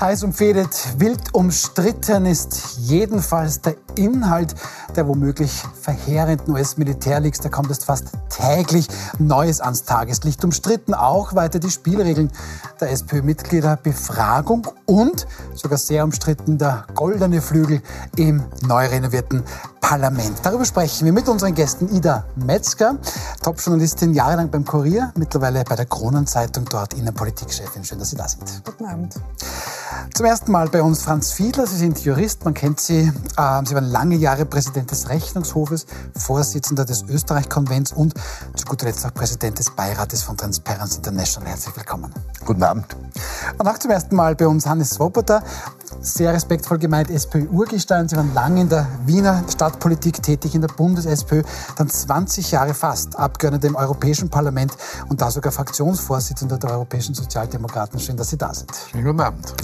Heiß umfädet, wild umstritten ist jedenfalls der Inhalt der womöglich verheerenden US-Militärleaks. Da kommt es fast täglich Neues ans Tageslicht. Umstritten auch weiter die Spielregeln der SPÖ-Mitglieder, Befragung und sogar sehr umstritten der goldene Flügel im neu renovierten Parlament. Darüber sprechen wir mit unseren Gästen Ida Metzger, Top-Journalistin jahrelang beim Kurier, mittlerweile bei der Kronenzeitung dort Innenpolitikchefin. Schön, dass Sie da sind. Guten Abend. Zum ersten Mal bei uns Franz Fiedler. Sie sind Jurist, man kennt Sie. Ähm, Sie waren lange Jahre Präsident des Rechnungshofes, Vorsitzender des Österreich-Konvents und zu guter Letzt auch Präsident des Beirates von Transparency International. Herzlich willkommen. Guten Abend. Und auch zum ersten Mal bei uns Hannes Swoboda, sehr respektvoll gemeint SPÖ-Urgestein. Sie waren lange in der Wiener Stadtpolitik tätig, in der Bundes-SPÖ, dann 20 Jahre fast Abgeordneter im Europäischen Parlament und da sogar Fraktionsvorsitzender der Europäischen Sozialdemokraten. Schön, dass Sie da sind. Schönen guten Abend.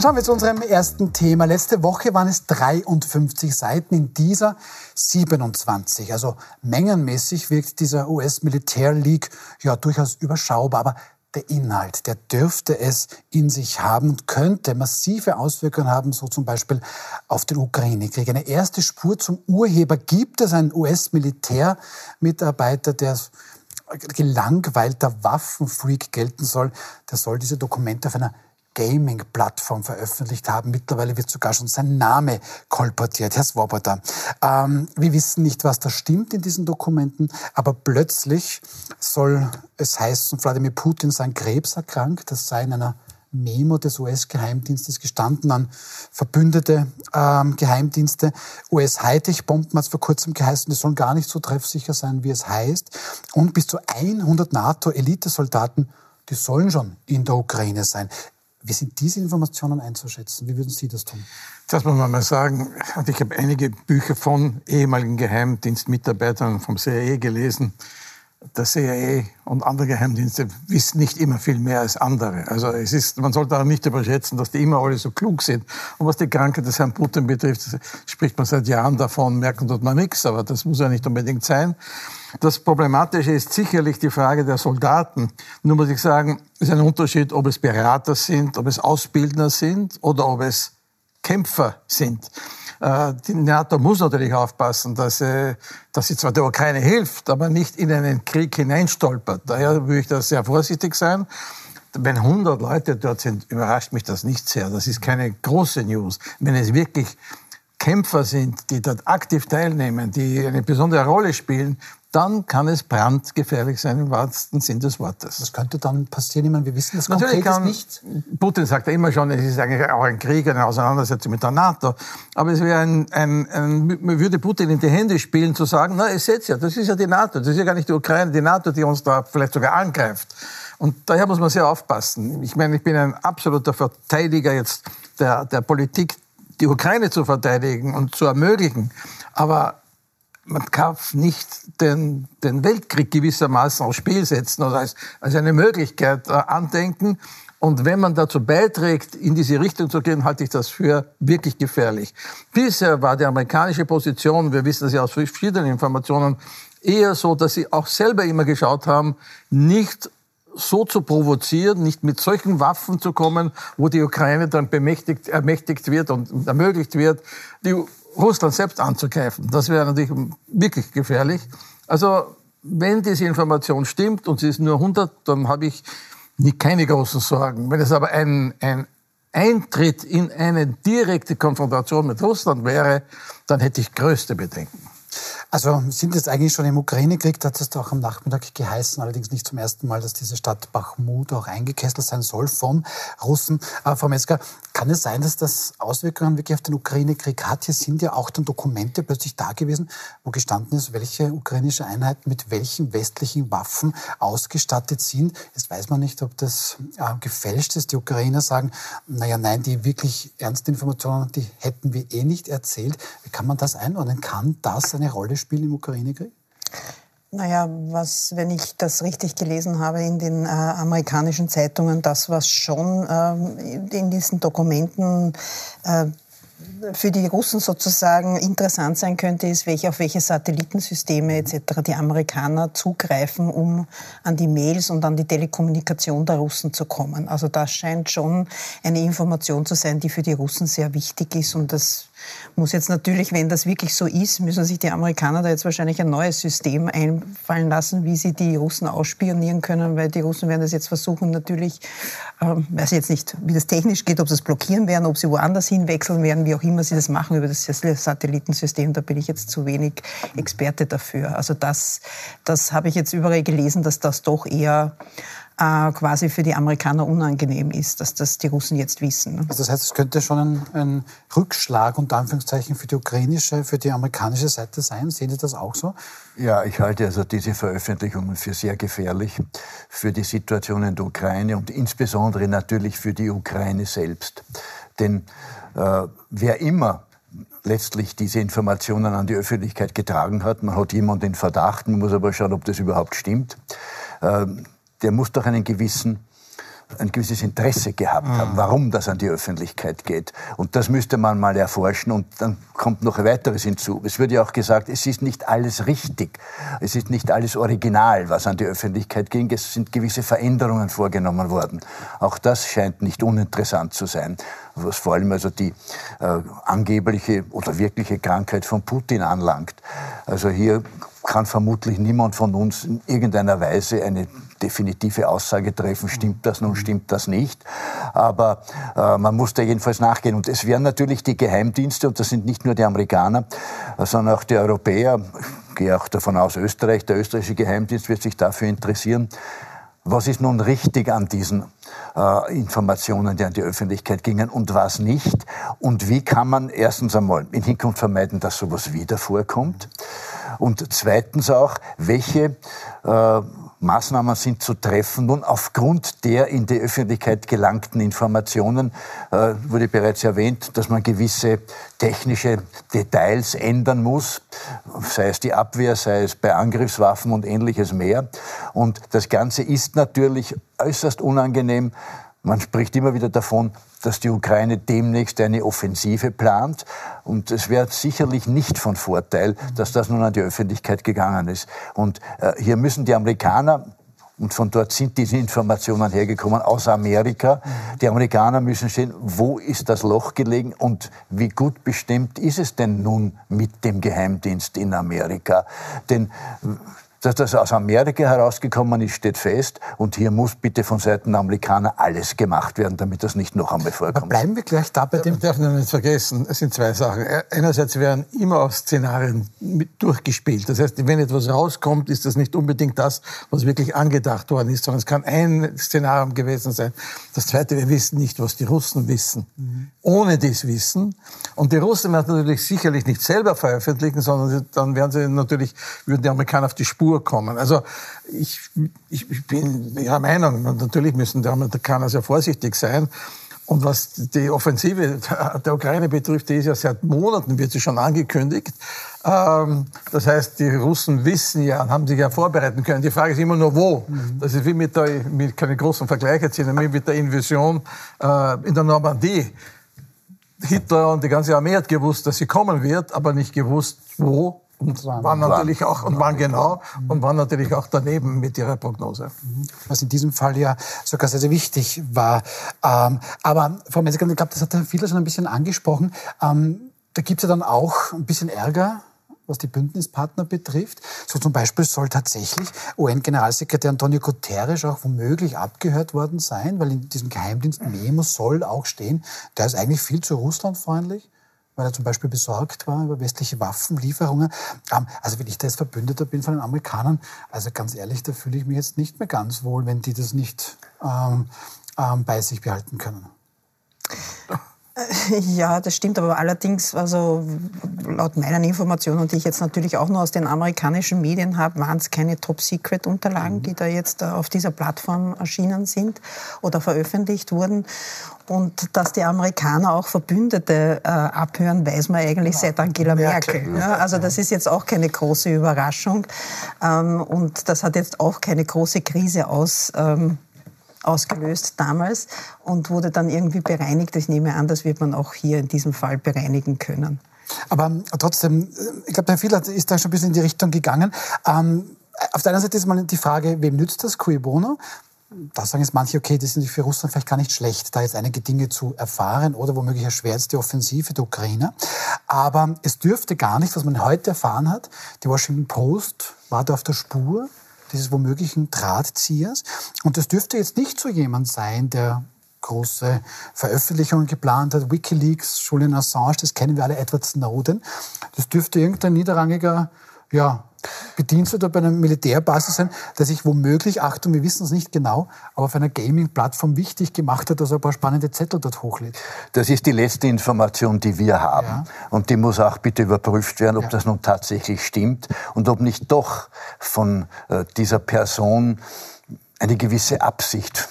Schauen wir zu unserem ersten Thema. Letzte Woche waren es 53 Seiten, in dieser 27. Also mengenmäßig wirkt dieser US-Militär-League ja durchaus überschaubar. Aber der Inhalt, der dürfte es in sich haben und könnte massive Auswirkungen haben, so zum Beispiel auf den Ukraine-Krieg. Eine erste Spur zum Urheber gibt es, einen US-Militärmitarbeiter, der gelangweilter Waffenfreak gelten soll. Der soll diese Dokumente auf einer Gaming-Plattform veröffentlicht haben. Mittlerweile wird sogar schon sein Name kolportiert, Herr Swoboda. Ähm, wir wissen nicht, was da stimmt in diesen Dokumenten, aber plötzlich soll es heißen, Wladimir Putin sei Krebs erkrankt. Das sei in einer Memo des US-Geheimdienstes gestanden an verbündete ähm, Geheimdienste. US-Hightech-Bomben hat es vor kurzem geheißen, die sollen gar nicht so treffsicher sein, wie es heißt. Und bis zu 100 NATO-Elitesoldaten, die sollen schon in der Ukraine sein. Wie sind diese Informationen einzuschätzen? Wie würden Sie das tun? Das muss man mal sagen. Ich habe einige Bücher von ehemaligen Geheimdienstmitarbeitern vom CIA gelesen. Der CIA und andere Geheimdienste wissen nicht immer viel mehr als andere. Also es ist, man sollte auch nicht überschätzen, dass die immer alle so klug sind. Und was die Krankheit des Herrn Putin betrifft, spricht man seit Jahren davon, merken tut man nichts, aber das muss ja nicht unbedingt sein. Das Problematische ist sicherlich die Frage der Soldaten. Nur muss ich sagen, es ist ein Unterschied, ob es Berater sind, ob es Ausbildner sind oder ob es Kämpfer sind. Äh, die NATO muss natürlich aufpassen, dass sie, dass sie zwar der Ukraine hilft, aber nicht in einen Krieg hineinstolpert. Daher würde ich da sehr vorsichtig sein. Wenn 100 Leute dort sind, überrascht mich das nicht sehr. Das ist keine große News. Wenn es wirklich Kämpfer sind, die dort aktiv teilnehmen, die eine besondere Rolle spielen, dann kann es brandgefährlich sein im wahrsten Sinn des Wortes. Was könnte dann passieren? Ich meine, wir wissen das Natürlich kann, nicht. Putin sagt ja immer schon, es ist eigentlich auch ein Krieg, eine Auseinandersetzung mit der NATO. Aber es wäre ein, ein, ein, man würde Putin in die Hände spielen, zu sagen, na, ihr seht ja, das ist ja die NATO, das ist ja gar nicht die Ukraine, die NATO, die uns da vielleicht sogar angreift. Und daher muss man sehr aufpassen. Ich meine, ich bin ein absoluter Verteidiger jetzt der, der Politik, die Ukraine zu verteidigen und zu ermöglichen. Aber man darf nicht den, den Weltkrieg gewissermaßen aufs Spiel setzen oder als, als eine Möglichkeit äh, andenken. Und wenn man dazu beiträgt, in diese Richtung zu gehen, halte ich das für wirklich gefährlich. Bisher war die amerikanische Position, wir wissen das ja aus verschiedenen Informationen, eher so, dass sie auch selber immer geschaut haben, nicht so zu provozieren, nicht mit solchen Waffen zu kommen, wo die Ukraine dann bemächtigt, ermächtigt wird und ermöglicht wird, die Russland selbst anzugreifen. Das wäre natürlich wirklich gefährlich. Also wenn diese Information stimmt und sie ist nur 100, dann habe ich keine großen Sorgen. Wenn es aber ein, ein Eintritt in eine direkte Konfrontation mit Russland wäre, dann hätte ich größte Bedenken. Also sind jetzt eigentlich schon im Ukraine-Krieg, da hat es auch am Nachmittag geheißen, allerdings nicht zum ersten Mal, dass diese Stadt Bachmut auch eingekesselt sein soll von Russen. Aber Frau Metzger, kann es sein, dass das Auswirkungen wirklich auf den Ukraine-Krieg hat? Hier sind ja auch dann Dokumente plötzlich da gewesen, wo gestanden ist, welche ukrainische Einheiten mit welchen westlichen Waffen ausgestattet sind. Jetzt weiß man nicht, ob das äh, gefälscht ist. Die Ukrainer sagen, naja, nein, die wirklich ernsten Informationen, die hätten wir eh nicht erzählt. Wie kann man das einordnen? Kann das eine Rolle spielen im Ukraine-Krieg? Naja, was, wenn ich das richtig gelesen habe in den äh, amerikanischen Zeitungen, das, was schon äh, in diesen Dokumenten äh, für die Russen sozusagen interessant sein könnte, ist, welche, auf welche Satellitensysteme etc. die Amerikaner zugreifen, um an die Mails und an die Telekommunikation der Russen zu kommen. Also das scheint schon eine Information zu sein, die für die Russen sehr wichtig ist und das muss jetzt natürlich, wenn das wirklich so ist, müssen sich die Amerikaner da jetzt wahrscheinlich ein neues System einfallen lassen, wie sie die Russen ausspionieren können, weil die Russen werden das jetzt versuchen, natürlich, ähm, weiß jetzt nicht, wie das technisch geht, ob sie es blockieren werden, ob sie woanders hinwechseln werden, wie auch immer sie das machen über das Satellitensystem, da bin ich jetzt zu wenig Experte dafür. Also das, das habe ich jetzt überall gelesen, dass das doch eher äh, quasi für die Amerikaner unangenehm ist, dass das die Russen jetzt wissen. Also das heißt, es könnte schon ein, ein Rückschlag unter Anführungszeichen für die ukrainische, für die amerikanische Seite sein. Sehen Sie das auch so? Ja, ich halte also diese Veröffentlichungen für sehr gefährlich für die Situation in der Ukraine und insbesondere natürlich für die Ukraine selbst. Denn äh, wer immer letztlich diese Informationen an die Öffentlichkeit getragen hat. Man hat jemanden in Verdacht, man muss aber schauen, ob das überhaupt stimmt. Ähm, der muss doch einen gewissen ein gewisses Interesse gehabt haben, mhm. warum das an die Öffentlichkeit geht. Und das müsste man mal erforschen und dann kommt noch weiteres hinzu. Es wird ja auch gesagt, es ist nicht alles richtig, es ist nicht alles original, was an die Öffentlichkeit ging. Es sind gewisse Veränderungen vorgenommen worden. Auch das scheint nicht uninteressant zu sein, was vor allem also die äh, angebliche oder wirkliche Krankheit von Putin anlangt. Also hier kann vermutlich niemand von uns in irgendeiner Weise eine definitive Aussage treffen, stimmt das nun, stimmt das nicht. Aber äh, man muss da jedenfalls nachgehen. Und es werden natürlich die Geheimdienste, und das sind nicht nur die Amerikaner, sondern auch die Europäer, ich gehe auch davon aus, Österreich, der österreichische Geheimdienst wird sich dafür interessieren, was ist nun richtig an diesen äh, Informationen, die an die Öffentlichkeit gingen und was nicht? Und wie kann man erstens einmal in Hinkunft vermeiden, dass sowas wieder vorkommt? Und zweitens auch, welche äh, Maßnahmen sind zu treffen. Nun, aufgrund der in die Öffentlichkeit gelangten Informationen äh, wurde bereits erwähnt, dass man gewisse technische Details ändern muss, sei es die Abwehr, sei es bei Angriffswaffen und ähnliches mehr. Und das Ganze ist natürlich äußerst unangenehm. Man spricht immer wieder davon, dass die Ukraine demnächst eine Offensive plant. Und es wäre sicherlich nicht von Vorteil, dass das nun an die Öffentlichkeit gegangen ist. Und äh, hier müssen die Amerikaner und von dort sind diese Informationen hergekommen aus Amerika. Die Amerikaner müssen sehen, wo ist das Loch gelegen und wie gut bestimmt ist es denn nun mit dem Geheimdienst in Amerika. Denn dass das aus Amerika herausgekommen ist, steht fest. Und hier muss bitte von Seiten der Amerikaner alles gemacht werden, damit das nicht noch einmal vorkommt. Bleiben wir gleich da bei dem... Darf nicht vergessen, es sind zwei Sachen. Einerseits werden immer auch Szenarien durchgespielt. Das heißt, wenn etwas rauskommt, ist das nicht unbedingt das, was wirklich angedacht worden ist, sondern es kann ein Szenario gewesen sein. Das Zweite, wir wissen nicht, was die Russen wissen. Mhm. Ohne dies Wissen. Und die Russen werden natürlich sicherlich nicht selber veröffentlichen, sondern dann werden sie natürlich, würden die Amerikaner auf die Spur Spur kommen. Also ich, ich, ich bin Ihrer Meinung, natürlich müssen die Amerikaner sehr vorsichtig sein. Und was die Offensive der Ukraine betrifft, die ist ja seit Monaten, wird sie schon angekündigt. Ähm, das heißt, die Russen wissen ja und haben sich ja vorbereiten können. Die Frage ist immer nur, wo. Mhm. Das ist wie mit der, mit keine großen Vergleiche ziehen, wie mit der Invasion äh, in der Normandie. Hitler und die ganze Armee hat gewusst, dass sie kommen wird, aber nicht gewusst, wo und waren natürlich auch, und waren genau, und waren natürlich auch daneben mit ihrer Prognose. Mhm. Was in diesem Fall ja sogar sehr, sehr wichtig war. Ähm, aber Frau Messiger, ich glaube, das hat Herr Fiedler schon ein bisschen angesprochen. Ähm, da gibt es ja dann auch ein bisschen Ärger was die Bündnispartner betrifft. So zum Beispiel soll tatsächlich UN-Generalsekretär Antonio Guterres auch womöglich abgehört worden sein, weil in diesem Geheimdienst Memo soll auch stehen, der ist eigentlich viel zu russlandfreundlich weil er zum Beispiel besorgt war über westliche Waffenlieferungen. Ähm, also wenn ich da jetzt Verbündeter bin von den Amerikanern, also ganz ehrlich, da fühle ich mich jetzt nicht mehr ganz wohl, wenn die das nicht ähm, ähm, bei sich behalten können. Ja, das stimmt, aber allerdings, also laut meinen Informationen, die ich jetzt natürlich auch nur aus den amerikanischen Medien habe, waren es keine Top-Secret-Unterlagen, die da jetzt auf dieser Plattform erschienen sind oder veröffentlicht wurden. Und dass die Amerikaner auch Verbündete äh, abhören, weiß man eigentlich ja, seit Angela Merkel. Merkel. Ja, also das ist jetzt auch keine große Überraschung. Ähm, und das hat jetzt auch keine große Krise aus, ähm, ausgelöst damals und wurde dann irgendwie bereinigt. Ich nehme an, das wird man auch hier in diesem Fall bereinigen können. Aber trotzdem, ich glaube, Herr Fieler ist da schon ein bisschen in die Richtung gegangen. Ähm, auf der einen Seite ist mal die Frage, wem nützt das Cui Bono? Da sagen jetzt manche, okay, das ist für Russland vielleicht gar nicht schlecht, da jetzt einige Dinge zu erfahren oder womöglich erschwert die Offensive der Ukraine. Aber es dürfte gar nicht, was man heute erfahren hat, die Washington Post war da auf der Spur dieses womöglichen Drahtziehers. Und das dürfte jetzt nicht so jemand sein, der große Veröffentlichungen geplant hat, Wikileaks, Julian Assange, das kennen wir alle, Edward Snowden. Das dürfte irgendein niederrangiger ja, Bediensteter bei einer Militärbasis sein, der sich womöglich, Achtung, wir wissen es nicht genau, aber auf einer Gaming-Plattform wichtig gemacht hat, dass er ein paar spannende Zettel dort hochlädt. Das ist die letzte Information, die wir haben. Ja. Und die muss auch bitte überprüft werden, ob ja. das nun tatsächlich stimmt und ob nicht doch von äh, dieser Person eine gewisse Absicht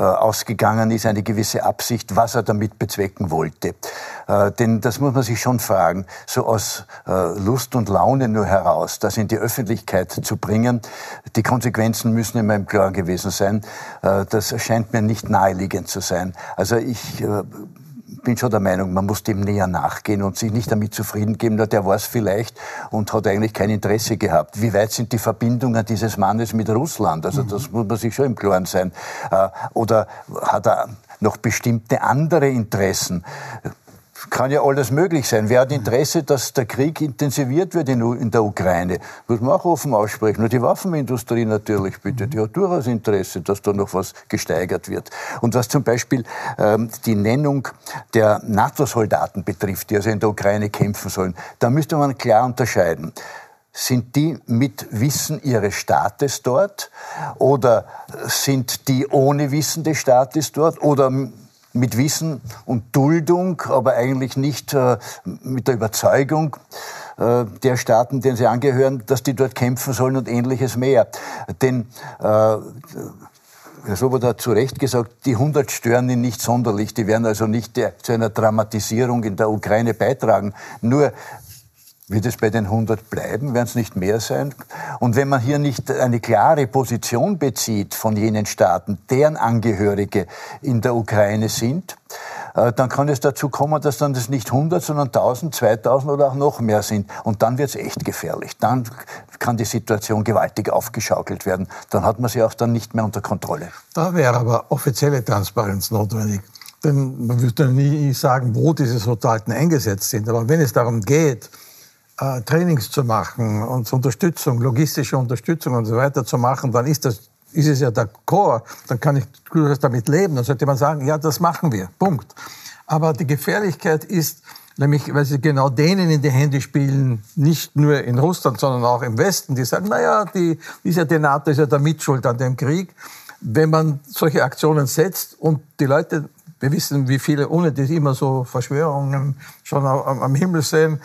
ausgegangen ist, eine gewisse Absicht, was er damit bezwecken wollte. Äh, denn das muss man sich schon fragen, so aus äh, Lust und Laune nur heraus, das in die Öffentlichkeit zu bringen, die Konsequenzen müssen immer im Klaren gewesen sein. Das scheint mir nicht naheliegend zu sein. Also ich bin schon der Meinung, man muss dem näher nachgehen und sich nicht damit zufrieden geben, der war es vielleicht und hat eigentlich kein Interesse gehabt. Wie weit sind die Verbindungen dieses Mannes mit Russland? Also das mhm. muss man sich schon im Klaren sein. Äh, oder hat er noch bestimmte andere Interessen? Kann ja alles möglich sein. Wer hat Interesse, dass der Krieg intensiviert wird in, der Ukraine? Muss man auch offen aussprechen. Nur die Waffenindustrie natürlich, bitte. Die hat durchaus Interesse, dass da noch was gesteigert wird. Und was zum Beispiel ähm, die Nennung der NATO-Soldaten betrifft, die also in der Ukraine kämpfen sollen, da müsste man klar unterscheiden. Sind die mit Wissen ihres Staates dort? Oder sind die ohne Wissen des Staates dort? Oder mit Wissen und Duldung, aber eigentlich nicht äh, mit der Überzeugung äh, der Staaten, denen sie angehören, dass die dort kämpfen sollen und ähnliches mehr. Denn äh, Herr Swoboda hat zu Recht gesagt, die 100 stören ihn nicht sonderlich. Die werden also nicht der, zu einer Dramatisierung in der Ukraine beitragen. Nur wird es bei den 100 bleiben? Werden es nicht mehr sein? Und wenn man hier nicht eine klare Position bezieht von jenen Staaten, deren Angehörige in der Ukraine sind, äh, dann kann es dazu kommen, dass dann das nicht 100, sondern 1000, 2000 oder auch noch mehr sind. Und dann wird es echt gefährlich. Dann kann die Situation gewaltig aufgeschaukelt werden. Dann hat man sie auch dann nicht mehr unter Kontrolle. Da wäre aber offizielle Transparenz notwendig. Denn man würde nie sagen, wo diese Soldaten eingesetzt sind. Aber wenn es darum geht, äh, Trainings zu machen und Unterstützung, logistische Unterstützung und so weiter zu machen, dann ist das ist es ja der Chor, dann kann ich durchaus damit leben. Dann sollte man sagen, ja, das machen wir. Punkt. Aber die Gefährlichkeit ist, nämlich, weil sie genau denen in die Hände spielen, nicht nur in Russland, sondern auch im Westen, die sagen, naja, die, ist ja die NATO, ist ja der Mitschuld an dem Krieg. Wenn man solche Aktionen setzt und die Leute, wir wissen, wie viele, ohne die immer so Verschwörungen schon am, am Himmel sehen,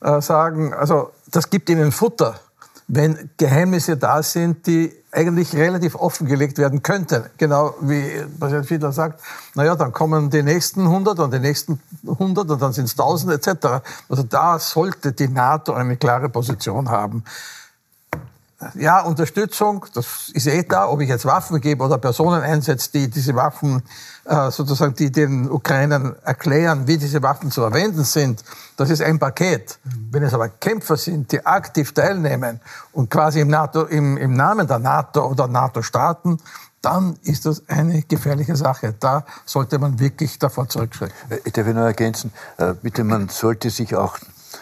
äh, sagen, also das gibt ihnen Futter, wenn Geheimnisse da sind, die eigentlich relativ offengelegt werden könnten. Genau wie Präsident Fiedler sagt, naja, dann kommen die nächsten 100 und die nächsten 100 und dann sind es 1000 etc. Also da sollte die NATO eine klare Position haben. Ja, Unterstützung, das ist eh da, ob ich jetzt Waffen gebe oder Personen einsetze, die diese Waffen äh, sozusagen, die den Ukrainern erklären, wie diese Waffen zu verwenden sind, das ist ein Paket. Wenn es aber Kämpfer sind, die aktiv teilnehmen und quasi im, NATO, im, im Namen der NATO oder NATO-Staaten, dann ist das eine gefährliche Sache. Da sollte man wirklich davor zurückschrecken. Äh, ich darf nur ergänzen, äh, bitte, man sollte sich auch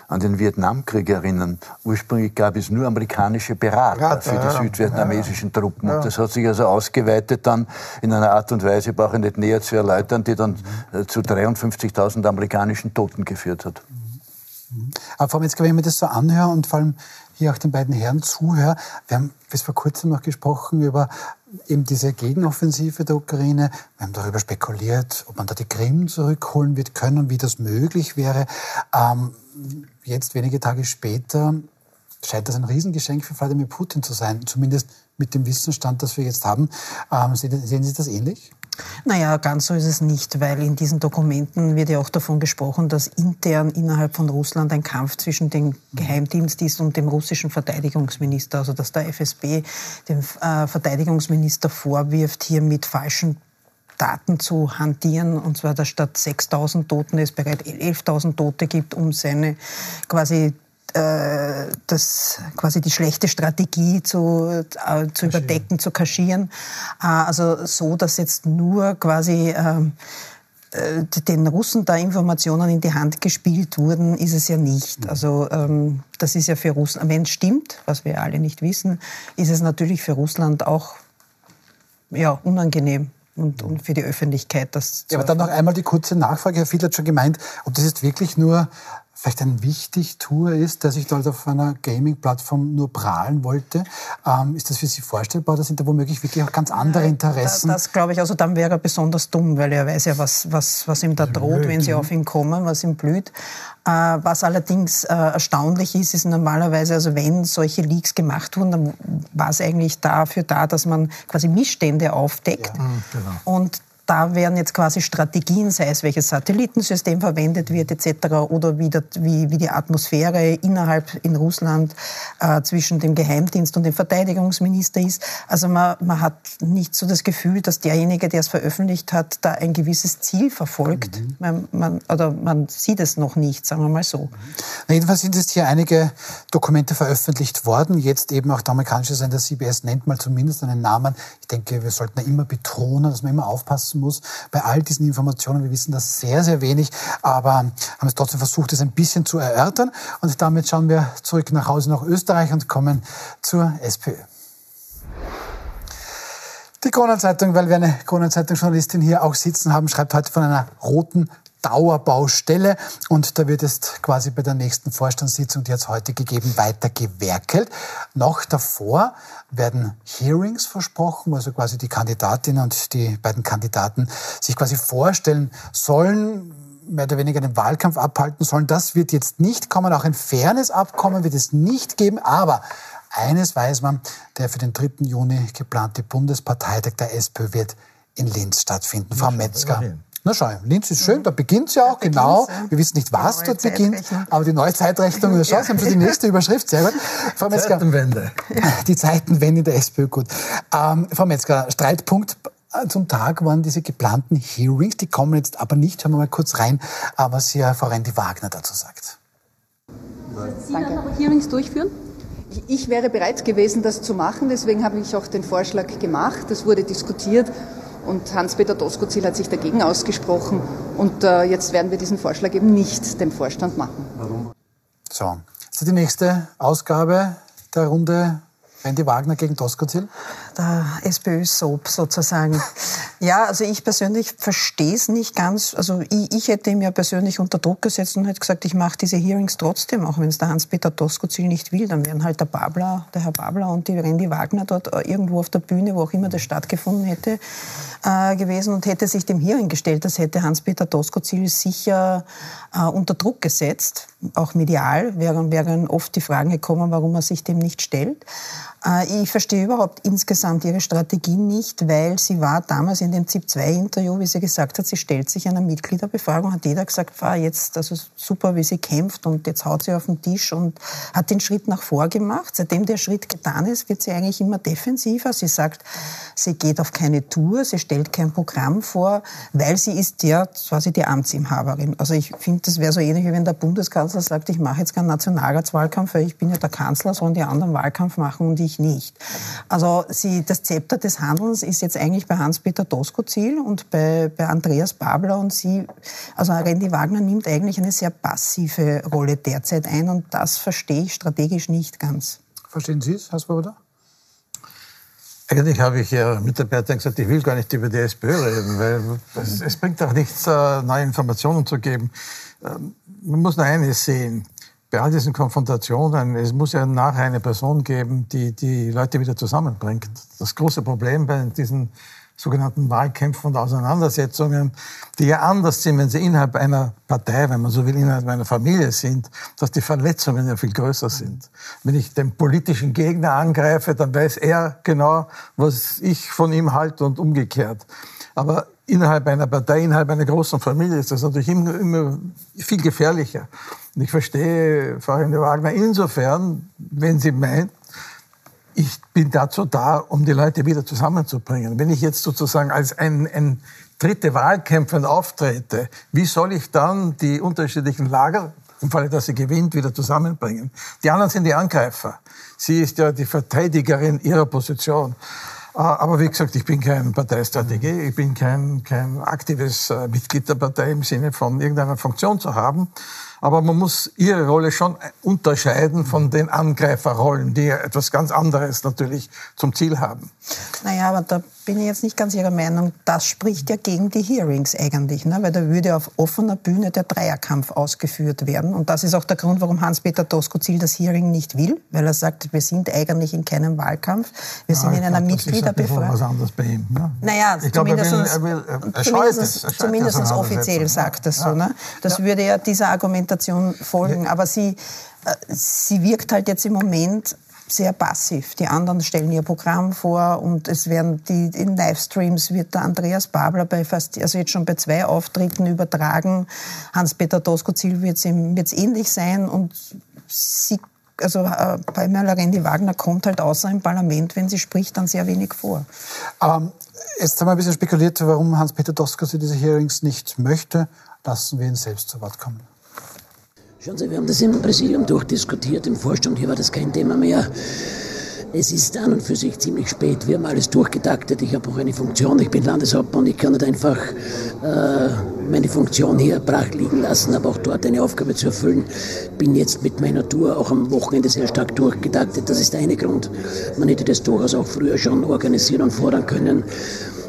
an den Vietnamkrieg erinnern. Ursprünglich gab es nur amerikanische Berater, Berater für die ja, südvietnamesischen ja, Truppen. Und das hat sich also ausgeweitet dann in einer Art und Weise, brauche ich nicht näher zu erläutern, die dann mhm. zu 53.000 amerikanischen Toten geführt hat. Mhm. Aber vor allem jetzt, wenn ich mir das so anhöre und vor allem hier auch den beiden Herren zuhöre, wir haben bis vor kurzem noch gesprochen über eben diese Gegenoffensive der Ukraine. Wir haben darüber spekuliert, ob man da die Krim zurückholen wird können, wie das möglich wäre. Ähm, jetzt, wenige Tage später, scheint das ein Riesengeschenk für Wladimir Putin zu sein, zumindest mit dem Wissensstand, das wir jetzt haben. Ähm, sehen, Sie das ähnlich? Naja, ganz so ist es nicht, weil in diesen Dokumenten wird ja auch davon gesprochen, dass intern innerhalb von Russland ein Kampf zwischen dem Geheimdienst ist und dem russischen Verteidigungsminister. Also dass der FSB dem äh, Verteidigungsminister vorwirft, hier mit falschen Daten zu hantieren, und zwar dass statt 6.000 Toten es bereits 11.000 Tote gibt, um seine quasi äh, das quasi die schlechte Strategie zu, äh, zu überdecken, zu kaschieren. Äh, also so, dass jetzt nur quasi ähm, äh, den Russen da Informationen in die Hand gespielt wurden, ist es ja nicht. Mhm. Also ähm, das ist ja für Russland, wenn es stimmt, was wir alle nicht wissen, ist es natürlich für Russland auch ja, unangenehm und, und für die Öffentlichkeit. Das ja, aber dann noch einmal die kurze Nachfrage. Herr Fiedler hat schon gemeint, ob das jetzt wirklich nur vielleicht ein Wichtigtour ist, der sich dort auf einer Gaming-Plattform nur prahlen wollte. Ähm, ist das für Sie vorstellbar? Da sind da womöglich wirklich auch ganz andere Interessen? Das, das glaube ich. Also dann wäre er besonders dumm, weil er weiß ja, was, was, was ihm da droht, blöd, wenn sie auf ihn kommen, was ihm blüht. Äh, was allerdings äh, erstaunlich ist, ist normalerweise, also wenn solche Leaks gemacht wurden, dann war es eigentlich dafür da, dass man quasi Missstände aufdeckt. Ja, genau. Und da werden jetzt quasi Strategien, sei es welches Satellitensystem verwendet wird etc. oder wie, das, wie, wie die Atmosphäre innerhalb in Russland äh, zwischen dem Geheimdienst und dem Verteidigungsminister ist. Also man, man hat nicht so das Gefühl, dass derjenige, der es veröffentlicht hat, da ein gewisses Ziel verfolgt. Mhm. Man, man, oder man sieht es noch nicht, sagen wir mal so. Na, jedenfalls sind jetzt hier einige Dokumente veröffentlicht worden. Jetzt eben auch der amerikanische Sender CBS nennt mal zumindest einen Namen. Ich denke, wir sollten ja immer betonen, dass man immer aufpassen nutzen muss bei all diesen Informationen. Wir wissen das sehr, sehr wenig, aber haben es trotzdem versucht, es ein bisschen zu erörtern. Und damit schauen wir zurück nach Hause nach Österreich und kommen zur SPÖ. Die Kronenzeitung, weil wir eine Kronenzeitung-Journalistin hier auch sitzen haben, schreibt heute von einer roten Dauerbaustelle. Und da wird jetzt quasi bei der nächsten Vorstandssitzung, die hat es heute gegeben, weiter gewerkelt. Noch davor werden Hearings versprochen, also quasi die Kandidatinnen und die beiden Kandidaten sich quasi vorstellen sollen, mehr oder weniger den Wahlkampf abhalten sollen. Das wird jetzt nicht kommen. Auch ein fairness Abkommen wird es nicht geben. Aber eines weiß man, der für den 3. Juni geplante Bundesparteitag der SPÖ wird in Linz stattfinden. Frau Metzger. Na schau, Linz ist schön, da beginnt es ja auch, genau. Wir wissen nicht, was dort beginnt, aber die neue Zeitrechnung, ja. schau, Sie haben schon die nächste Überschrift, sehr gut. Frau Metzger, Zeitenwende. Die Zeitenwende der SPÖ, gut. Ähm, Frau Metzger, Streitpunkt zum Tag waren diese geplanten Hearings, die kommen jetzt aber nicht. Hören wir mal kurz rein, was hier Frau Rendi Wagner dazu sagt. Sie dann aber Hearings durchführen? Ich wäre bereit gewesen, das zu machen. Deswegen habe ich auch den Vorschlag gemacht. Das wurde diskutiert. Und Hans-Peter Doskozil hat sich dagegen ausgesprochen. Und äh, jetzt werden wir diesen Vorschlag eben nicht dem Vorstand machen. Warum? So, ist das die nächste Ausgabe der Runde Randy Wagner gegen Doskozil? Der SPÖ-Soap sozusagen. ja, also ich persönlich verstehe es nicht ganz. Also ich, ich, hätte ihm ja persönlich unter Druck gesetzt und hätte gesagt, ich mache diese Hearings trotzdem, auch wenn es der Hans-Peter Doskozil nicht will. Dann wären halt der Babler, der Herr Babler und die Randy Wagner dort äh, irgendwo auf der Bühne, wo auch immer das stattgefunden hätte, äh, gewesen und hätte sich dem Hearing gestellt. Das hätte Hans-Peter Doskozil sicher äh, unter Druck gesetzt, auch medial wären, wären oft die Fragen gekommen, warum er sich dem nicht stellt. Äh, ich verstehe überhaupt insgesamt ihre Strategie nicht, weil sie war damals in dem ZIP-2-Interview, wie sie gesagt hat, sie stellt sich einer Mitgliederbefragung, hat jeder gesagt, war jetzt also super, wie sie kämpft und jetzt haut sie auf den Tisch und hat den Schritt nach vor gemacht. Seitdem der Schritt getan ist, wird sie eigentlich immer defensiver. Sie sagt, sie geht auf keine Tour, sie stellt kein Programm vor, weil sie ist ja quasi die Amtsinhaberin. Also ich finde, das wäre so ähnlich, wie wenn der Bundeskanzler sagt, ich mache jetzt keinen Nationalratswahlkampf, weil ich bin ja der Kanzler, sollen die anderen Wahlkampf machen und ich nicht. Also sie, das Zepter des Handelns ist jetzt eigentlich bei Hans-Peter Doskozil und bei, bei Andreas Babler und sie, also Randy Wagner nimmt eigentlich eine sehr passive Rolle derzeit ein und das verstehe ich strategisch nicht ganz. Verstehen Sie es, Herr Swoboda? Eigentlich habe ich ja Mitarbeitern gesagt, ich will gar nicht über die SPÖ reden, weil es, es bringt auch nichts, äh, neue Informationen zu geben. Ähm, man muss nur eines sehen bei all diesen Konfrontationen, es muss ja nachher eine Person geben, die die Leute wieder zusammenbringt. Das große Problem bei diesen sogenannten Wahlkämpfen und Auseinandersetzungen, die ja anders sind, wenn sie innerhalb einer Partei, wenn man so will, innerhalb einer Familie sind, dass die Verletzungen ja viel größer sind. Wenn ich den politischen Gegner angreife, dann weiß er genau, was ich von ihm halte und umgekehrt. Aber innerhalb einer Partei, innerhalb einer großen Familie ist das natürlich immer, immer viel gefährlicher. Und ich verstehe Frau Wagner insofern, wenn sie meint, ich bin dazu da, um die Leute wieder zusammenzubringen. Wenn ich jetzt sozusagen als ein, ein dritte Wahlkämpfer auftrete, wie soll ich dann die unterschiedlichen Lager, im Falle, dass sie gewinnt, wieder zusammenbringen? Die anderen sind die Angreifer. Sie ist ja die Verteidigerin ihrer Position. Ah, aber wie gesagt, ich bin kein Parteistrategie, ich bin kein, kein aktives äh, Mitglied der Partei im Sinne von irgendeiner Funktion zu haben. Aber man muss ihre Rolle schon unterscheiden von den Angreiferrollen, die etwas ganz anderes natürlich zum Ziel haben. Naja, aber da bin ich jetzt nicht ganz Ihrer Meinung. Das spricht ja gegen die Hearings eigentlich, ne? weil da würde auf offener Bühne der Dreierkampf ausgeführt werden. Und das ist auch der Grund, warum Hans-Peter Doskozil das Hearing nicht will, weil er sagt, wir sind eigentlich in keinem Wahlkampf, wir ja, sind in einer Mitgliederbefragung. Das ist was anderes bei ihm. Ne? Naja, ich zumindest, glaube, er will, er will, er zumindest, es, zumindest offiziell sagt das so. Ne? Das ja. würde ja dieser Argumentation folgen. Aber sie, äh, sie wirkt halt jetzt im Moment sehr passiv. Die anderen stellen ihr Programm vor und es werden die in Livestreams wird der Andreas Babler bei fast also jetzt schon bei zwei Auftritten übertragen. Hans-Peter Doskozil wird es ähnlich sein und sie also äh, bei Melarendi Wagner kommt halt außer im Parlament, wenn sie spricht, dann sehr wenig vor. Ähm, jetzt haben wir ein bisschen spekuliert, warum Hans-Peter Doskozil diese Hearings nicht möchte. Lassen wir ihn selbst zu Wort kommen. Schauen Sie, wir haben das im Präsidium durchdiskutiert, im Vorstand, hier war das kein Thema mehr. Es ist an und für sich ziemlich spät. Wir haben alles durchgetaktet. Ich habe auch eine Funktion. Ich bin Landeshauptmann. Ich kann nicht einfach äh, meine Funktion hier brach liegen lassen, aber auch dort eine Aufgabe zu erfüllen. Bin jetzt mit meiner Tour auch am Wochenende sehr stark durchgetaktet. Das ist der eine Grund. Man hätte das durchaus auch früher schon organisieren und fordern können.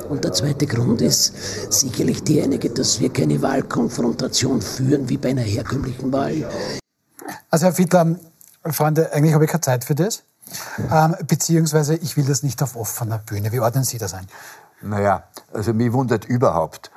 Und der zweite Grund ist sicherlich derjenige, dass wir keine Wahlkonfrontation führen wie bei einer herkömmlichen Wahl. Also Herr Fiedler, Freunde, eigentlich habe ich keine Zeit für das. Ähm, beziehungsweise ich will das nicht auf offener Bühne. Wie ordnen Sie das ein? Naja, also mich wundert überhaupt,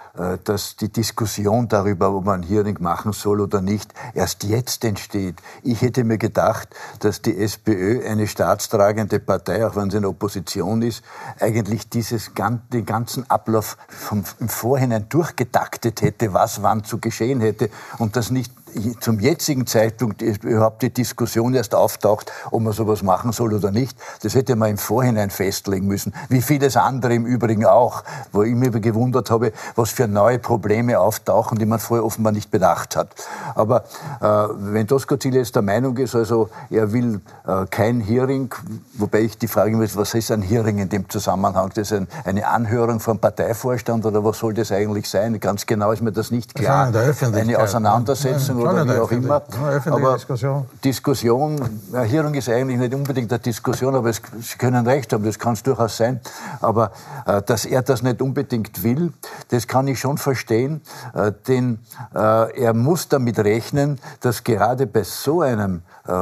dass die Diskussion darüber, ob man Hearing machen soll oder nicht, erst jetzt entsteht. Ich hätte mir gedacht, dass die SPÖ, eine staatstragende Partei, auch wenn sie in Opposition ist, eigentlich dieses, den ganzen Ablauf vom, im Vorhinein durchgetaktet hätte, was wann zu geschehen hätte und das nicht zum jetzigen Zeitpunkt überhaupt die Diskussion erst auftaucht, ob man sowas machen soll oder nicht. Das hätte man im Vorhinein festlegen müssen. Wie vieles andere im Übrigen auch, wo ich mich gewundert habe, was für neue Probleme auftauchen, die man vorher offenbar nicht bedacht hat. Aber äh, wenn Doskozil jetzt der Meinung ist, also er will äh, kein Hearing, wobei ich die Frage muss, was ist ein Hearing in dem Zusammenhang? Das ist ein, eine Anhörung vom Parteivorstand oder was soll das eigentlich sein? Ganz genau ist mir das nicht klar. Eine Auseinandersetzung oder wie auch immer. aber Diskussion. Diskussion, Hearing ist eigentlich nicht unbedingt eine Diskussion, aber es, Sie können recht haben, das kann es durchaus sein. Aber äh, dass er das nicht unbedingt will, das kann ich schon verstehen, äh, denn äh, er muss damit rechnen, dass gerade bei so einem äh,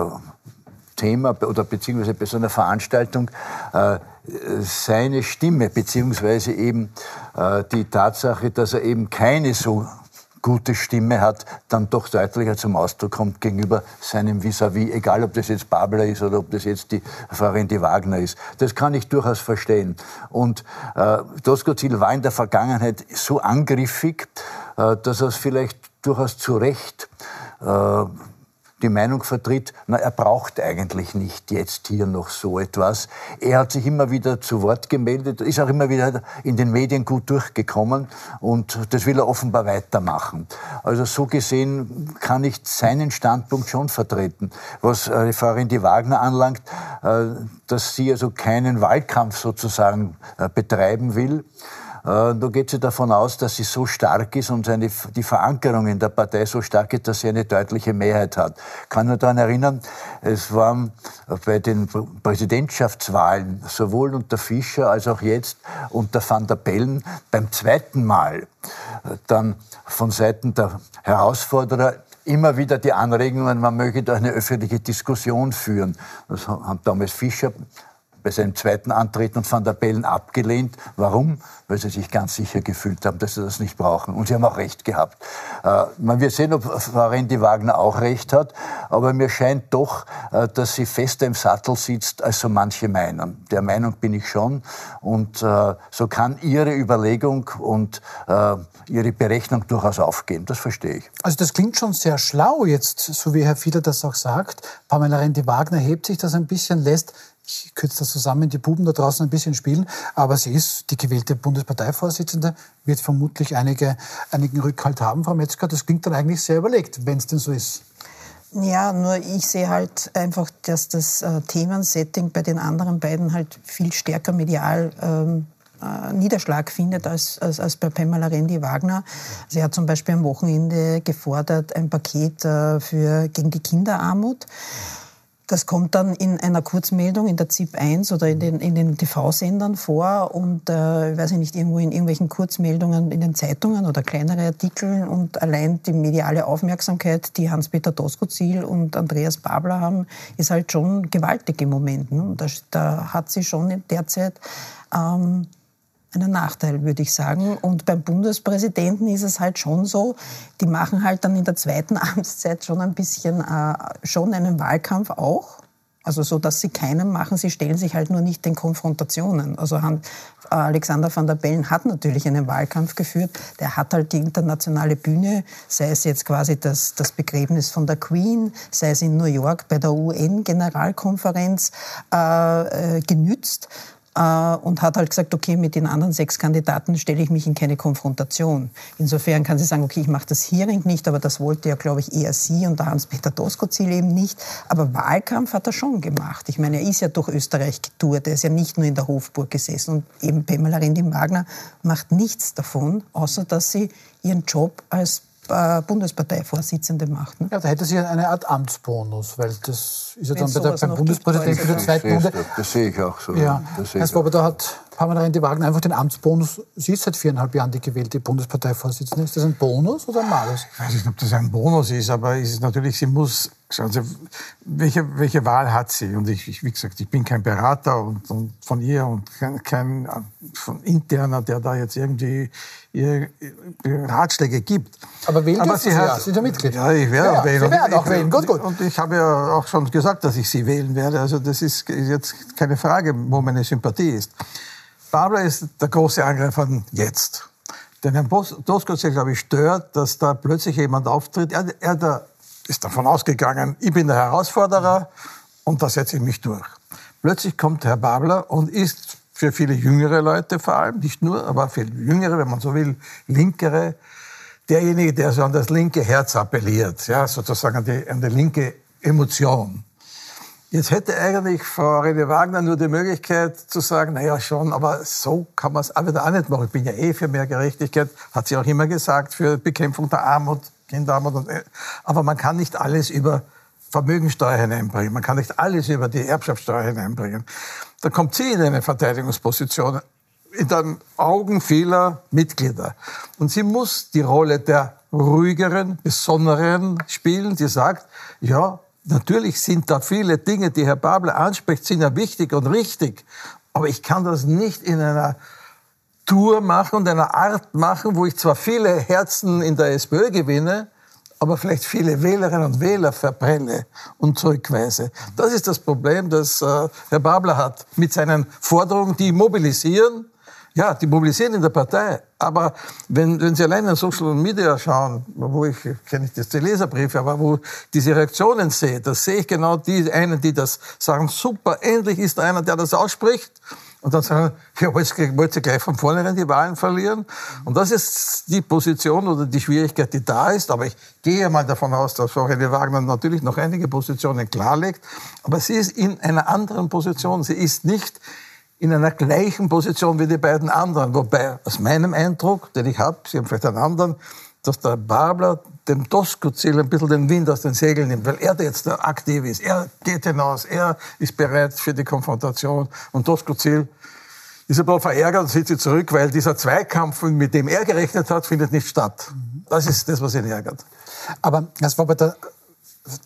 Thema oder beziehungsweise bei so einer Veranstaltung äh, seine Stimme beziehungsweise eben äh, die Tatsache, dass er eben keine so gute Stimme hat, dann doch deutlicher zum Ausdruck kommt gegenüber seinem Vis-à-vis, -vis, egal ob das jetzt Babler ist oder ob das jetzt die Frau Rendi Wagner ist. Das kann ich durchaus verstehen. Und äh, Doskozil war in der Vergangenheit so angriffig, äh, dass er es vielleicht durchaus zu Recht äh, die Meinung vertritt, na, er braucht eigentlich nicht jetzt hier noch so etwas. Er hat sich immer wieder zu Wort gemeldet, ist auch immer wieder in den Medien gut durchgekommen und das will er offenbar weitermachen. Also so gesehen kann ich seinen Standpunkt schon vertreten. Was äh, Frau Rendi Wagner anlangt, äh, dass sie also keinen Wahlkampf sozusagen äh, betreiben will, da geht sie davon aus, dass sie so stark ist und seine, die Verankerung in der Partei so stark ist, dass sie eine deutliche Mehrheit hat. Ich kann nur daran erinnern, es waren bei den Präsidentschaftswahlen sowohl unter Fischer als auch jetzt unter Van der Bellen beim zweiten Mal äh, dann von Seiten der Herausforderer immer wieder die Anregungen, man möge da eine öffentliche Diskussion führen. Das hat damals Fischer bei seinem zweiten Antreten und Van der Bellen abgelehnt. Warum? Weil sie sich ganz sicher gefühlt haben, dass sie das nicht brauchen. Und sie haben auch recht gehabt. Äh, man wird sehen, ob Frau Rendi Wagner auch recht hat, aber mir scheint doch, äh, dass sie fester im Sattel sitzt, als so manche meinen. Der Meinung bin ich schon. Und äh, so kann ihre Überlegung und ihre Berechnung durchaus aufgehen. Das verstehe ich. Also das klingt schon sehr schlau jetzt, so wie Herr Fiedler das auch sagt. Pamela Rendi-Wagner hebt sich das ein bisschen, lässt ich kürze das zusammen, die Buben da draußen ein bisschen spielen, aber sie ist die gewählte Bundesparteivorsitzende, wird vermutlich einige, einigen Rückhalt haben, Frau Metzger. Das klingt dann eigentlich sehr überlegt, wenn es denn so ist. Ja, nur ich sehe halt einfach, dass das äh, Themensetting bei den anderen beiden halt viel stärker medial ähm, äh, Niederschlag findet als, als, als bei Pamela Rendi-Wagner. Sie hat zum Beispiel am Wochenende gefordert, ein Paket äh, für, gegen die Kinderarmut. Das kommt dann in einer Kurzmeldung in der ZIP 1 oder in den, in den TV-Sendern vor und äh, ich weiß nicht, irgendwo in irgendwelchen Kurzmeldungen in den Zeitungen oder kleinere Artikel und allein die mediale Aufmerksamkeit, die Hans-Peter Doskozil und Andreas Babler haben, ist halt schon gewaltig im Moment. Ne? Da, da, hat sie schon derzeit ähm, einen Nachteil, würde ich sagen. Und beim Bundespräsidenten ist es halt schon so, die machen halt dann in der zweiten Amtszeit schon ein bisschen, äh, schon einen Wahlkampf auch. Also so, dass sie keinen machen, sie stellen sich halt nur nicht den Konfrontationen. Also Alexander van der Bellen hat natürlich einen Wahlkampf geführt. Der hat halt die internationale Bühne, sei es jetzt quasi das, das Begräbnis von der Queen, sei es in New York bei der UN-Generalkonferenz, äh, äh, genützt. Äh, und hat halt gesagt, okay, mit den anderen sechs Kandidaten stelle ich mich in keine Konfrontation. Insofern kann sie sagen, okay, ich mache das Hearing nicht, aber das wollte ja, glaube ich, eher sie und der Hans-Peter Doskozil eben nicht. Aber Wahlkampf hat er schon gemacht. Ich meine, er ist ja durch Österreich getourt, er ist ja nicht nur in der Hofburg gesessen. Und eben Pamela Rendi-Wagner macht nichts davon, außer dass sie ihren Job als Bundesparteivorsitzende macht. Ne? Ja, da hätte sie eine Art Amtsbonus, weil das ist ja dann bei der, beim Bundespräsidenten für die zweite Runde. Das sehe ich auch so. Ja, Herr Swoboda hat Pamela Rendi-Wagner einfach den Amtsbonus. Sie ist seit viereinhalb Jahren die gewählte Bundesparteivorsitzende. Ist das ein Bonus oder ein Malus? Ich weiß nicht, ob das ein Bonus ist, aber es ist natürlich, sie muss, schauen Sie, welche, welche Wahl hat sie? Und ich, ich wie gesagt, ich bin kein Berater und, und von ihr und kein, kein von interner, der da jetzt irgendwie ihr Ratschläge gibt. Aber wählen aber sie, sie hat, ja, sind ja Mitglied. Ja, ich werde ja, auch wählen. Sie werden auch wählen, gut, gut. Und ich habe ja auch schon gesagt, dass ich sie wählen werde. Also das ist jetzt keine Frage, wo meine Sympathie ist. Babler ist der große Angreifer jetzt. Denn Herrn Doskozil, glaube ich, stört, dass da plötzlich jemand auftritt. Er, er da ist davon ausgegangen, ich bin der Herausforderer und da setze ich mich durch. Plötzlich kommt Herr Babler und ist für viele jüngere Leute vor allem, nicht nur, aber für jüngere, wenn man so will, linkere, derjenige, der so an das linke Herz appelliert, ja, sozusagen an die, an die linke Emotion. Jetzt hätte eigentlich Frau Rene Wagner nur die Möglichkeit zu sagen, na ja schon, aber so kann man es auch wieder auch nicht machen. Ich bin ja eh für mehr Gerechtigkeit, hat sie auch immer gesagt, für Bekämpfung der Armut, Kinderarmut. Und, äh, aber man kann nicht alles über Vermögensteuer hineinbringen. Man kann nicht alles über die Erbschaftssteuer hineinbringen. Da kommt sie in eine Verteidigungsposition in den Augen vieler Mitglieder. Und sie muss die Rolle der ruhigeren, besonderen spielen, die sagt, ja, Natürlich sind da viele Dinge, die Herr Babler anspricht, sind ja wichtig und richtig. Aber ich kann das nicht in einer Tour machen und einer Art machen, wo ich zwar viele Herzen in der SPÖ gewinne, aber vielleicht viele Wählerinnen und Wähler verbrenne und zurückweise. Das ist das Problem, das äh, Herr Babler hat mit seinen Forderungen, die mobilisieren, ja, die mobilisieren in der Partei. Aber wenn, wenn Sie allein in Social Media schauen, wo ich, kenne ich das, die Leserbriefe, aber wo diese Reaktionen sehe, da sehe ich genau die einen, die das sagen, super, endlich ist einer, der das ausspricht. Und dann sagen, ja, wollt ihr gleich von vornherein die Wahlen verlieren? Und das ist die Position oder die Schwierigkeit, die da ist. Aber ich gehe mal davon aus, dass Frau René Wagner natürlich noch einige Positionen klarlegt. Aber sie ist in einer anderen Position. Sie ist nicht in einer gleichen Position wie die beiden anderen. Wobei, aus meinem Eindruck, den ich habe, Sie haben vielleicht einen anderen, dass der Babler dem Tosco-Ziel ein bisschen den Wind aus den Segeln nimmt, weil er jetzt aktiv ist. Er geht hinaus, er ist bereit für die Konfrontation. Und Tosco-Ziel ist ein bisschen verärgert und zieht sich zurück, weil dieser Zweikampf, mit dem er gerechnet hat, findet nicht statt. Das ist das, was ihn ärgert. Aber bei der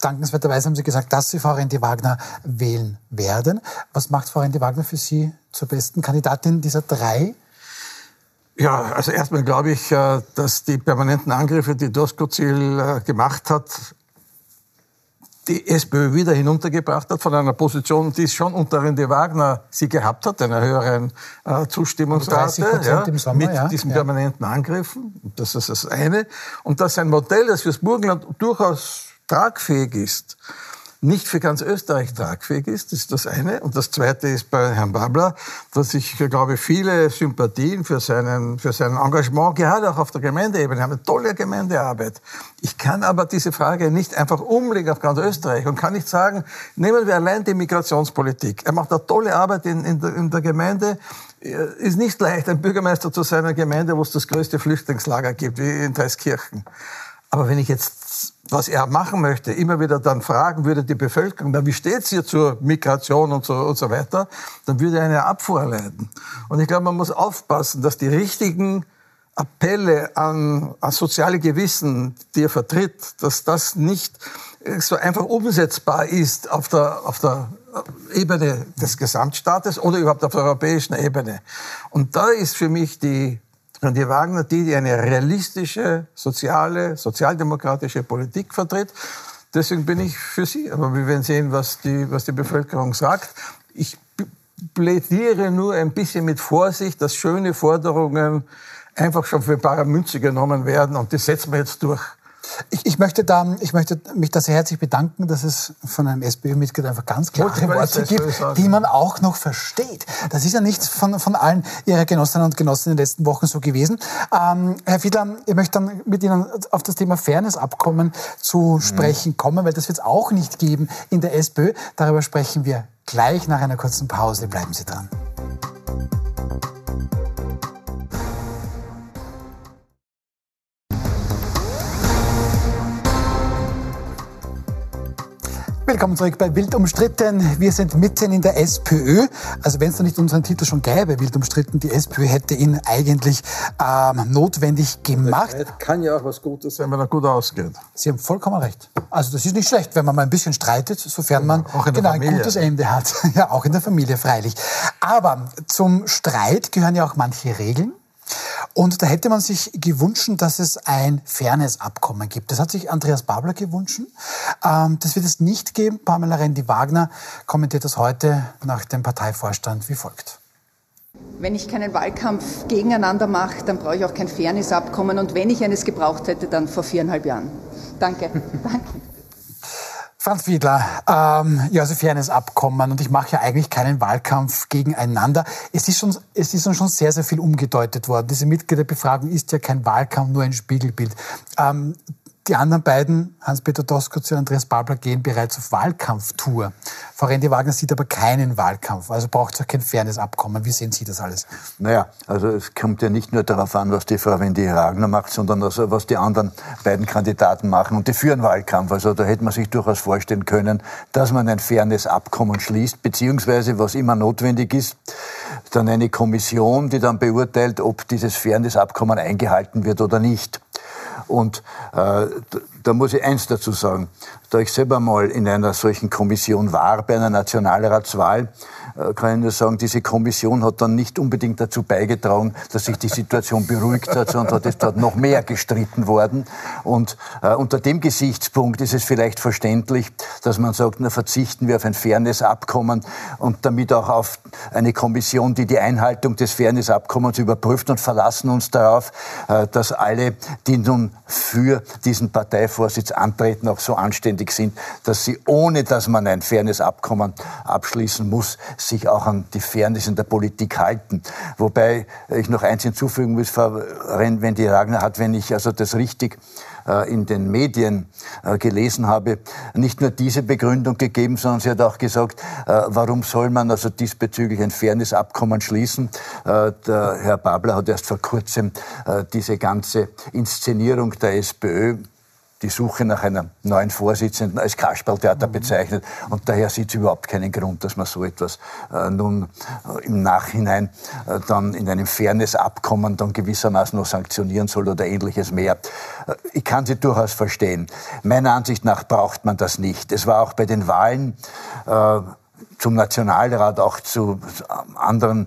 dankenswerterweise haben Sie gesagt, dass Sie Frau Rendi Wagner wählen werden. Was macht Frau Rendi Wagner für Sie zur besten Kandidatin dieser drei? Ja, also erstmal glaube ich, äh, dass die permanenten Angriffe, die Doskozil äh, gemacht hat, die SPÖ wieder hinuntergebracht hat von einer Position, die es schon unter Rende Wagner sie gehabt hat, einer höheren äh, Zustimmungsrate, ja, Sommer, mit ja, diesen ja. permanenten Angriffen. Das ist das eine. Und dass ein Modell, das fürs Burgenland durchaus tragfähig ist, nicht für ganz Österreich tragfähig ist. Ist das eine. Und das zweite ist bei Herrn Babler, dass ich, glaube viele Sympathien für seinen, für sein Engagement, gerade auch auf der Gemeindeebene, haben eine tolle Gemeindearbeit. Ich kann aber diese Frage nicht einfach umlegen auf ganz Österreich und kann nicht sagen, nehmen wir allein die Migrationspolitik. Er macht eine tolle Arbeit in, in, der, in der Gemeinde. Ist nicht leicht, ein Bürgermeister zu seiner Gemeinde, wo es das größte Flüchtlingslager gibt, wie in Dreiskirchen. Aber wenn ich jetzt, was er machen möchte, immer wieder dann fragen würde, die Bevölkerung, wie steht's hier zur Migration und so, und so weiter, dann würde er eine Abfuhr erleiden. Und ich glaube, man muss aufpassen, dass die richtigen Appelle an, an soziale Gewissen, die er vertritt, dass das nicht so einfach umsetzbar ist auf der, auf der Ebene des Gesamtstaates oder überhaupt auf der europäischen Ebene. Und da ist für mich die sondern die Wagner, die, die eine realistische, soziale, sozialdemokratische Politik vertritt. Deswegen bin ich für sie. Aber wir werden sehen, was die, was die Bevölkerung sagt. Ich plädiere nur ein bisschen mit Vorsicht, dass schöne Forderungen einfach schon für bare Münze genommen werden und das setzen wir jetzt durch. Ich, ich, möchte da, ich möchte mich da sehr herzlich bedanken, dass es von einem SPÖ-Mitglied einfach ganz klare Worte gibt, die man auch noch versteht. Das ist ja nicht von, von allen Ihrer Genossinnen und Genossen in den letzten Wochen so gewesen. Ähm, Herr Fiedler, ich möchte dann mit Ihnen auf das Thema Fairness-Abkommen zu mhm. sprechen kommen, weil das wird es auch nicht geben in der SPÖ. Darüber sprechen wir gleich nach einer kurzen Pause. Bleiben Sie dran. Willkommen zurück bei Wild umstritten. Wir sind mitten in der SPÖ. Also wenn es da nicht unseren Titel schon gäbe, Wild umstritten, die SPÖ hätte ihn eigentlich ähm, notwendig gemacht. Kann ja auch was Gutes sein, wenn er gut ausgeht. Sie haben vollkommen recht. Also das ist nicht schlecht, wenn man mal ein bisschen streitet, sofern man genau, ein gutes Ende hat. ja, auch in der Familie freilich. Aber zum Streit gehören ja auch manche Regeln. Und da hätte man sich gewünscht, dass es ein Fairness-Abkommen gibt. Das hat sich Andreas Babler gewünscht. Ähm, das wird es nicht geben. Pamela Rendi-Wagner kommentiert das heute nach dem Parteivorstand wie folgt. Wenn ich keinen Wahlkampf gegeneinander mache, dann brauche ich auch kein Fairness-Abkommen. Und wenn ich eines gebraucht hätte, dann vor viereinhalb Jahren. Danke. Danke. Franz Wiedler, ähm, ja, also Fairness-Abkommen und ich mache ja eigentlich keinen Wahlkampf gegeneinander. Es ist, schon, es ist schon sehr, sehr viel umgedeutet worden. Diese Mitgliederbefragung ist ja kein Wahlkampf, nur ein Spiegelbild. Ähm, die anderen beiden, Hans-Peter Doskozil und Andreas Babler, gehen bereits auf Wahlkampftour. Frau Rendi-Wagner sieht aber keinen Wahlkampf, also braucht es auch kein fairness Abkommen. Wie sehen Sie das alles? Naja, also es kommt ja nicht nur darauf an, was die Frau Rendi-Wagner macht, sondern also was die anderen beiden Kandidaten machen. Und die führen Wahlkampf. Also da hätte man sich durchaus vorstellen können, dass man ein fairness Abkommen schließt, beziehungsweise, was immer notwendig ist, dann eine Kommission, die dann beurteilt, ob dieses fairness Abkommen eingehalten wird oder nicht. Und äh, da muss ich eins dazu sagen. Da ich selber mal in einer solchen Kommission war, bei einer Nationalratswahl, kann ich nur sagen, diese Kommission hat dann nicht unbedingt dazu beigetragen, dass sich die Situation beruhigt hat, sondern ist dort noch mehr gestritten worden. Und äh, unter dem Gesichtspunkt ist es vielleicht verständlich, dass man sagt, na verzichten wir auf ein Fairness-Abkommen und damit auch auf eine Kommission, die die Einhaltung des Fairness-Abkommens überprüft und verlassen uns darauf, äh, dass alle, die nun für diesen Parteivorsitz antreten, auch so anständig sind, dass sie, ohne dass man ein Fairness-Abkommen abschließen muss, sich auch an die Fairness in der Politik halten. Wobei ich noch eins hinzufügen muss, Frau wenn die Ragnar hat, wenn ich also das richtig äh, in den Medien äh, gelesen habe, nicht nur diese Begründung gegeben, sondern sie hat auch gesagt, äh, warum soll man also diesbezüglich ein Fairness-Abkommen schließen. Der Herr Babler hat erst vor kurzem diese ganze Inszenierung der SPÖ die Suche nach einer neuen Vorsitzenden als Kasperltheater mhm. bezeichnet. Und daher sieht es überhaupt keinen Grund, dass man so etwas äh, nun äh, im Nachhinein äh, dann in einem Fairness-Abkommen dann gewissermaßen noch sanktionieren soll oder ähnliches mehr. Äh, ich kann sie durchaus verstehen. Meiner Ansicht nach braucht man das nicht. Es war auch bei den Wahlen äh, zum Nationalrat, auch zu anderen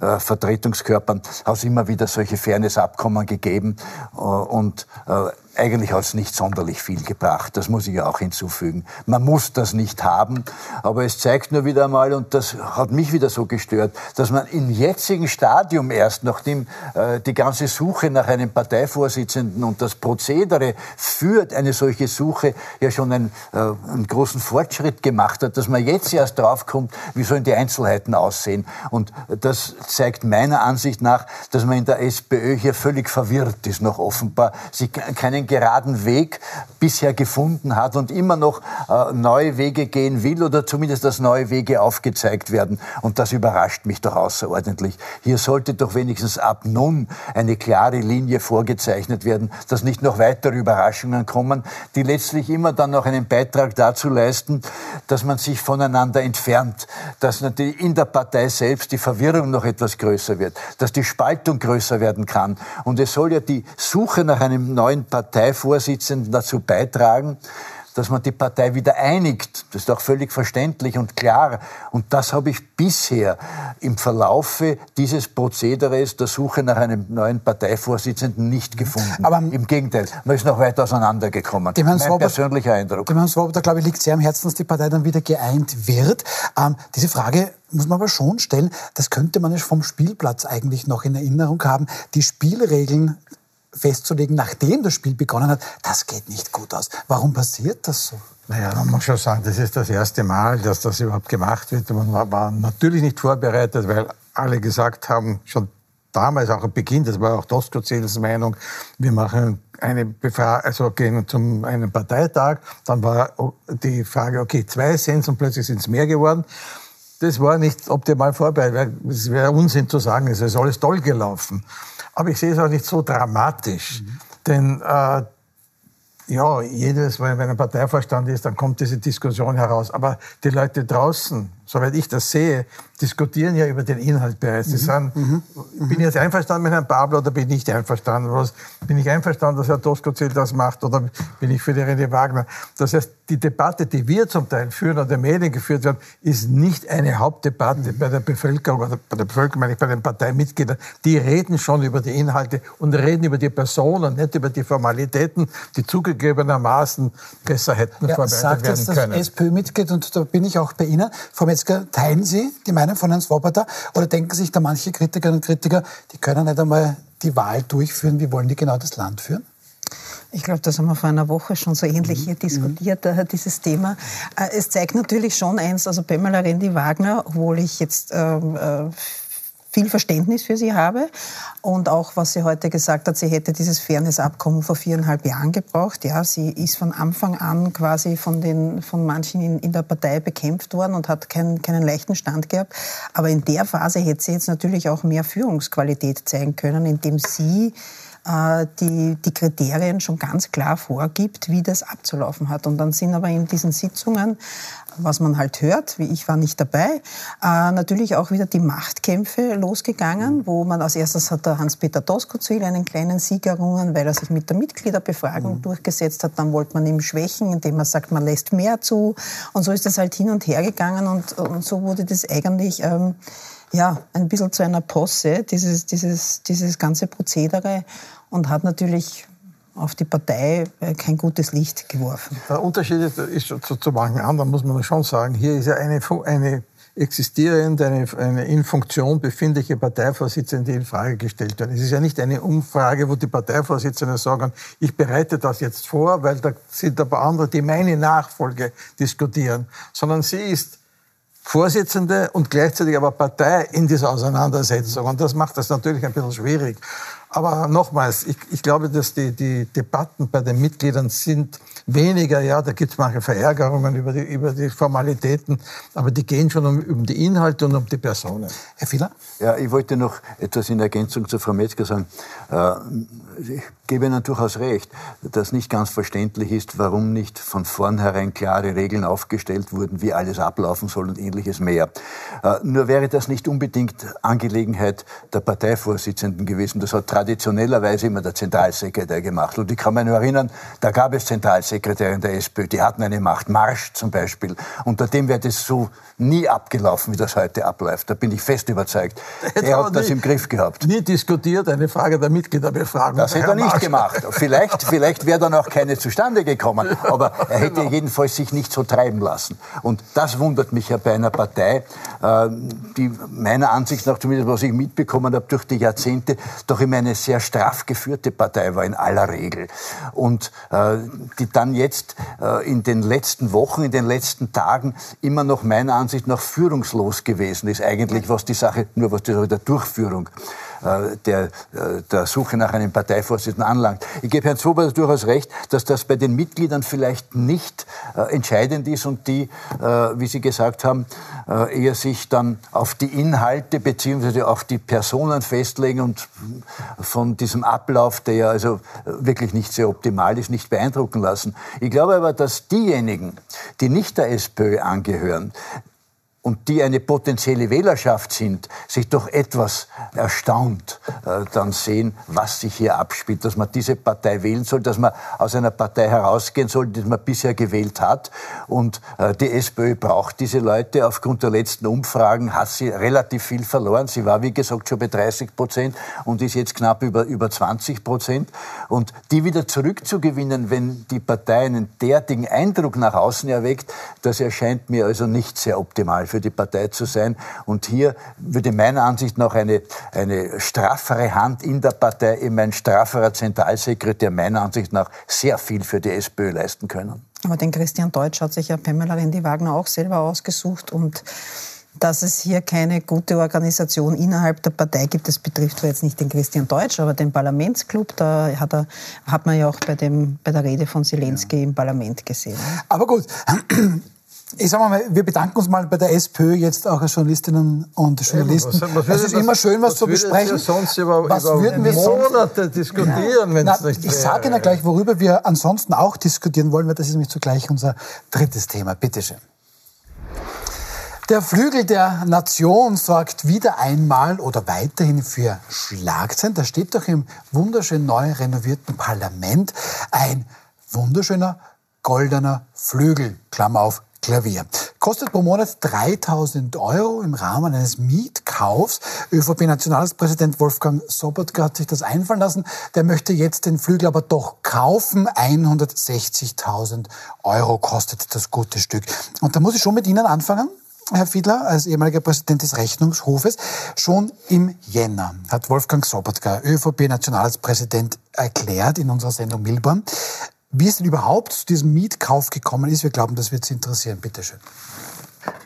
äh, Vertretungskörpern hat es immer wieder solche Fairness-Abkommen gegeben äh, und äh, eigentlich hat es nicht sonderlich viel gebracht. Das muss ich ja auch hinzufügen. Man muss das nicht haben, aber es zeigt nur wieder einmal, und das hat mich wieder so gestört, dass man im jetzigen Stadium erst, nachdem äh, die ganze Suche nach einem Parteivorsitzenden und das Prozedere führt eine solche Suche ja schon einen, äh, einen großen Fortschritt gemacht hat, dass man jetzt erst draufkommt, wie sollen die Einzelheiten aussehen. Und das zeigt meiner Ansicht nach, dass man in der SPÖ hier völlig verwirrt ist, noch offenbar. Sie keinen geraden Weg bisher gefunden hat und immer noch äh, neue Wege gehen will oder zumindest dass neue Wege aufgezeigt werden. Und das überrascht mich doch außerordentlich. Hier sollte doch wenigstens ab nun eine klare Linie vorgezeichnet werden, dass nicht noch weitere Überraschungen kommen, die letztlich immer dann noch einen Beitrag dazu leisten, dass man sich voneinander entfernt, dass natürlich in der Partei selbst die Verwirrung noch etwas größer wird, dass die Spaltung größer werden kann. Und es soll ja die Suche nach einem neuen Partei Parteivorsitzenden dazu beitragen, dass man die Partei wieder einigt. Das ist auch völlig verständlich und klar. Und das habe ich bisher im Verlaufe dieses Prozederes der Suche nach einem neuen Parteivorsitzenden nicht gefunden. Aber Im Gegenteil, man ist noch weit auseinandergekommen. Dem Herrn mein Swoboda, persönlicher Eindruck. Dem Herrn Swoboda, glaube ich, liegt sehr am Herzen, dass die Partei dann wieder geeint wird. Ähm, diese Frage muss man aber schon stellen, das könnte man vom Spielplatz eigentlich noch in Erinnerung haben. Die Spielregeln festzulegen, nachdem das Spiel begonnen hat, das geht nicht gut aus. Warum passiert das so? Naja, man muss schon sagen, das ist das erste Mal, dass das überhaupt gemacht wird. Man war, natürlich nicht vorbereitet, weil alle gesagt haben, schon damals auch am Beginn, das war auch Doskozels Meinung, wir machen eine Befragung, also gehen zum einen Parteitag, dann war die Frage, okay, zwei sind und plötzlich sind es mehr geworden. Das war nicht optimal vorbereitet, weil es wäre Unsinn zu sagen, es ist alles toll gelaufen. Aber ich sehe es auch nicht so dramatisch. Mhm. Denn äh, ja, jedes Mal, wenn ein Parteivorstand ist, dann kommt diese Diskussion heraus. Aber die Leute draußen, soweit ich das sehe, diskutieren ja über den Inhalt bereits. Sie mhm. sagen, mhm. bin ich jetzt einverstanden mit Herrn Pablo oder bin ich nicht einverstanden? Was, bin ich einverstanden, dass Herr Toskozil das macht oder bin ich für die René Wagner? Das heißt, die Debatte, die wir zum Teil führen oder Medien geführt werden, ist nicht eine Hauptdebatte mhm. bei der Bevölkerung oder bei der Bevölkerung, meine ich, bei den Parteimitgliedern. Die reden schon über die Inhalte und reden über die Personen, nicht über die Formalitäten, die zugegebenermaßen besser hätten ja, sagt werden jetzt können. Das SPÖ-Mitglied, und da bin ich auch bei Ihnen, Frau Metzger, teilen Sie die Meinung von Herrn Swoboda oder denken sich da manche Kritikerinnen und Kritiker, die können nicht einmal die Wahl durchführen, wie wollen die genau das Land führen? Ich glaube, das haben wir vor einer Woche schon so ähnlich hier mhm. diskutiert, mhm. dieses Thema. Äh, es zeigt natürlich schon eins, also Pamela Rendi-Wagner, obwohl ich jetzt ähm, äh, viel Verständnis für sie habe. Und auch, was sie heute gesagt hat, sie hätte dieses Fairness-Abkommen vor viereinhalb Jahren gebraucht. Ja, sie ist von Anfang an quasi von, den, von manchen in, in der Partei bekämpft worden und hat keinen, keinen leichten Stand gehabt. Aber in der Phase hätte sie jetzt natürlich auch mehr Führungsqualität zeigen können, indem sie die, die Kriterien schon ganz klar vorgibt, wie das abzulaufen hat. Und dann sind aber in diesen Sitzungen, was man halt hört, wie ich war nicht dabei, äh, natürlich auch wieder die Machtkämpfe losgegangen, wo man als erstes hat der Hans-Peter Doskozil einen kleinen Sieg errungen, weil er sich mit der Mitgliederbefragung mhm. durchgesetzt hat. Dann wollte man ihm schwächen, indem man sagt, man lässt mehr zu. Und so ist das halt hin und her gegangen und, und so wurde das eigentlich... Ähm, ja, ein bisschen zu einer Posse, dieses, dieses, dieses ganze Prozedere und hat natürlich auf die Partei äh, kein gutes Licht geworfen. Der Unterschied ist zu, zu manchen anderen, muss man schon sagen. Hier ist ja eine, eine existierende, eine, eine in Funktion befindliche Parteivorsitzende in Frage gestellt wird. Es ist ja nicht eine Umfrage, wo die Parteivorsitzenden sagen, ich bereite das jetzt vor, weil da sind aber andere, die meine Nachfolge diskutieren, sondern sie ist Vorsitzende und gleichzeitig aber Partei in dieser Auseinandersetzung. Und das macht das natürlich ein bisschen schwierig. Aber nochmals, ich, ich glaube, dass die, die Debatten bei den Mitgliedern sind weniger, ja, da gibt es manche Verärgerungen über die, über die Formalitäten, aber die gehen schon um, um die Inhalte und um die Personen. Herr Fieler? Ja, ich wollte noch etwas in Ergänzung zu Frau Metzger sagen. Äh, ich gebe Ihnen durchaus recht, dass nicht ganz verständlich ist, warum nicht von vornherein klare Regeln aufgestellt wurden, wie alles ablaufen soll und ähnliches mehr. Äh, nur wäre das nicht unbedingt Angelegenheit der Parteivorsitzenden gewesen. Das hat traditionellerweise immer der Zentralsekretär gemacht. Und ich kann mich nur erinnern, da gab es Zentralsekretäre der SPÖ, die hatten eine Macht. Marsch zum Beispiel. Unter dem wäre das so nie abgelaufen, wie das heute abläuft. Da bin ich fest überzeugt. Er hat das im Griff gehabt. Nie diskutiert, eine Frage der Mitgliederbefragung. Das hätte er nicht gemacht. Vielleicht, vielleicht wäre dann auch keine zustande gekommen. Aber er hätte genau. jedenfalls sich nicht so treiben lassen. Und das wundert mich ja bei einer Partei, äh, die meiner Ansicht nach, zumindest was ich mitbekommen habe, durch die Jahrzehnte doch immer eine sehr straff geführte Partei war in aller Regel. Und äh, die dann jetzt äh, in den letzten Wochen, in den letzten Tagen immer noch meiner Ansicht nach führungslos gewesen ist, eigentlich was die Sache, nur was die Sache der Durchführung der, äh, der Suche nach einem Parteivorsitzenden anlangt. Ich gebe Herrn Zober durchaus recht, dass das bei den Mitgliedern vielleicht nicht äh, entscheidend ist und die, wie Sie gesagt haben, eher sich dann auf die Inhalte beziehungsweise auf die Personen festlegen und von diesem Ablauf, der ja also wirklich nicht sehr optimal ist, nicht beeindrucken lassen. Ich glaube aber, dass diejenigen, die nicht der SPÖ angehören, und die eine potenzielle Wählerschaft sind, sich doch etwas erstaunt äh, dann sehen, was sich hier abspielt, dass man diese Partei wählen soll, dass man aus einer Partei herausgehen soll, die man bisher gewählt hat. Und äh, die SPÖ braucht diese Leute. Aufgrund der letzten Umfragen hat sie relativ viel verloren. Sie war, wie gesagt, schon bei 30 Prozent und ist jetzt knapp über, über 20 Prozent. Und die wieder zurückzugewinnen, wenn die Partei einen derartigen Eindruck nach außen erweckt, das erscheint mir also nicht sehr optimal für die Partei zu sein. Und hier würde meiner Ansicht nach eine, eine straffere Hand in der Partei, eben ein strafferer Zentralsekretär meiner Ansicht nach sehr viel für die SPÖ leisten können. Aber den Christian Deutsch hat sich ja Pamela Rendi-Wagner auch selber ausgesucht und dass es hier keine gute Organisation innerhalb der Partei gibt. Das betrifft zwar jetzt nicht den Christian Deutsch, aber den Parlamentsclub. Da hat, er, hat man ja auch bei, dem, bei der Rede von Zelensky ja. im Parlament gesehen. Aber gut, ich sage mal, wir bedanken uns mal bei der SPÖ jetzt auch als Journalistinnen und Journalisten. Ja, was, was es ist immer schön, was, was zu besprechen. Was sonst über, was über würden wir Monate sonst, diskutieren, wenn es nicht Ich sage Ihnen gleich, worüber wir ansonsten auch diskutieren wollen, weil das ist nämlich zugleich unser drittes Thema. Bitte schön. Der Flügel der Nation sorgt wieder einmal oder weiterhin für Schlagzeilen. Da steht doch im wunderschön neu renovierten Parlament ein wunderschöner goldener Flügel, Klammer auf, Klavier. Kostet pro Monat 3000 Euro im Rahmen eines Mietkaufs. ÖVP-Nationalpräsident Wolfgang Sobotka hat sich das einfallen lassen. Der möchte jetzt den Flügel aber doch kaufen. 160.000 Euro kostet das gute Stück. Und da muss ich schon mit Ihnen anfangen. Herr Fiedler, als ehemaliger Präsident des Rechnungshofes, schon im Jänner hat Wolfgang Sobotka, ÖVP-Nationalpräsident, erklärt in unserer Sendung Milborn, wie es denn überhaupt zu diesem Mietkauf gekommen ist, wir glauben, das wird Sie interessieren. Bitte schön.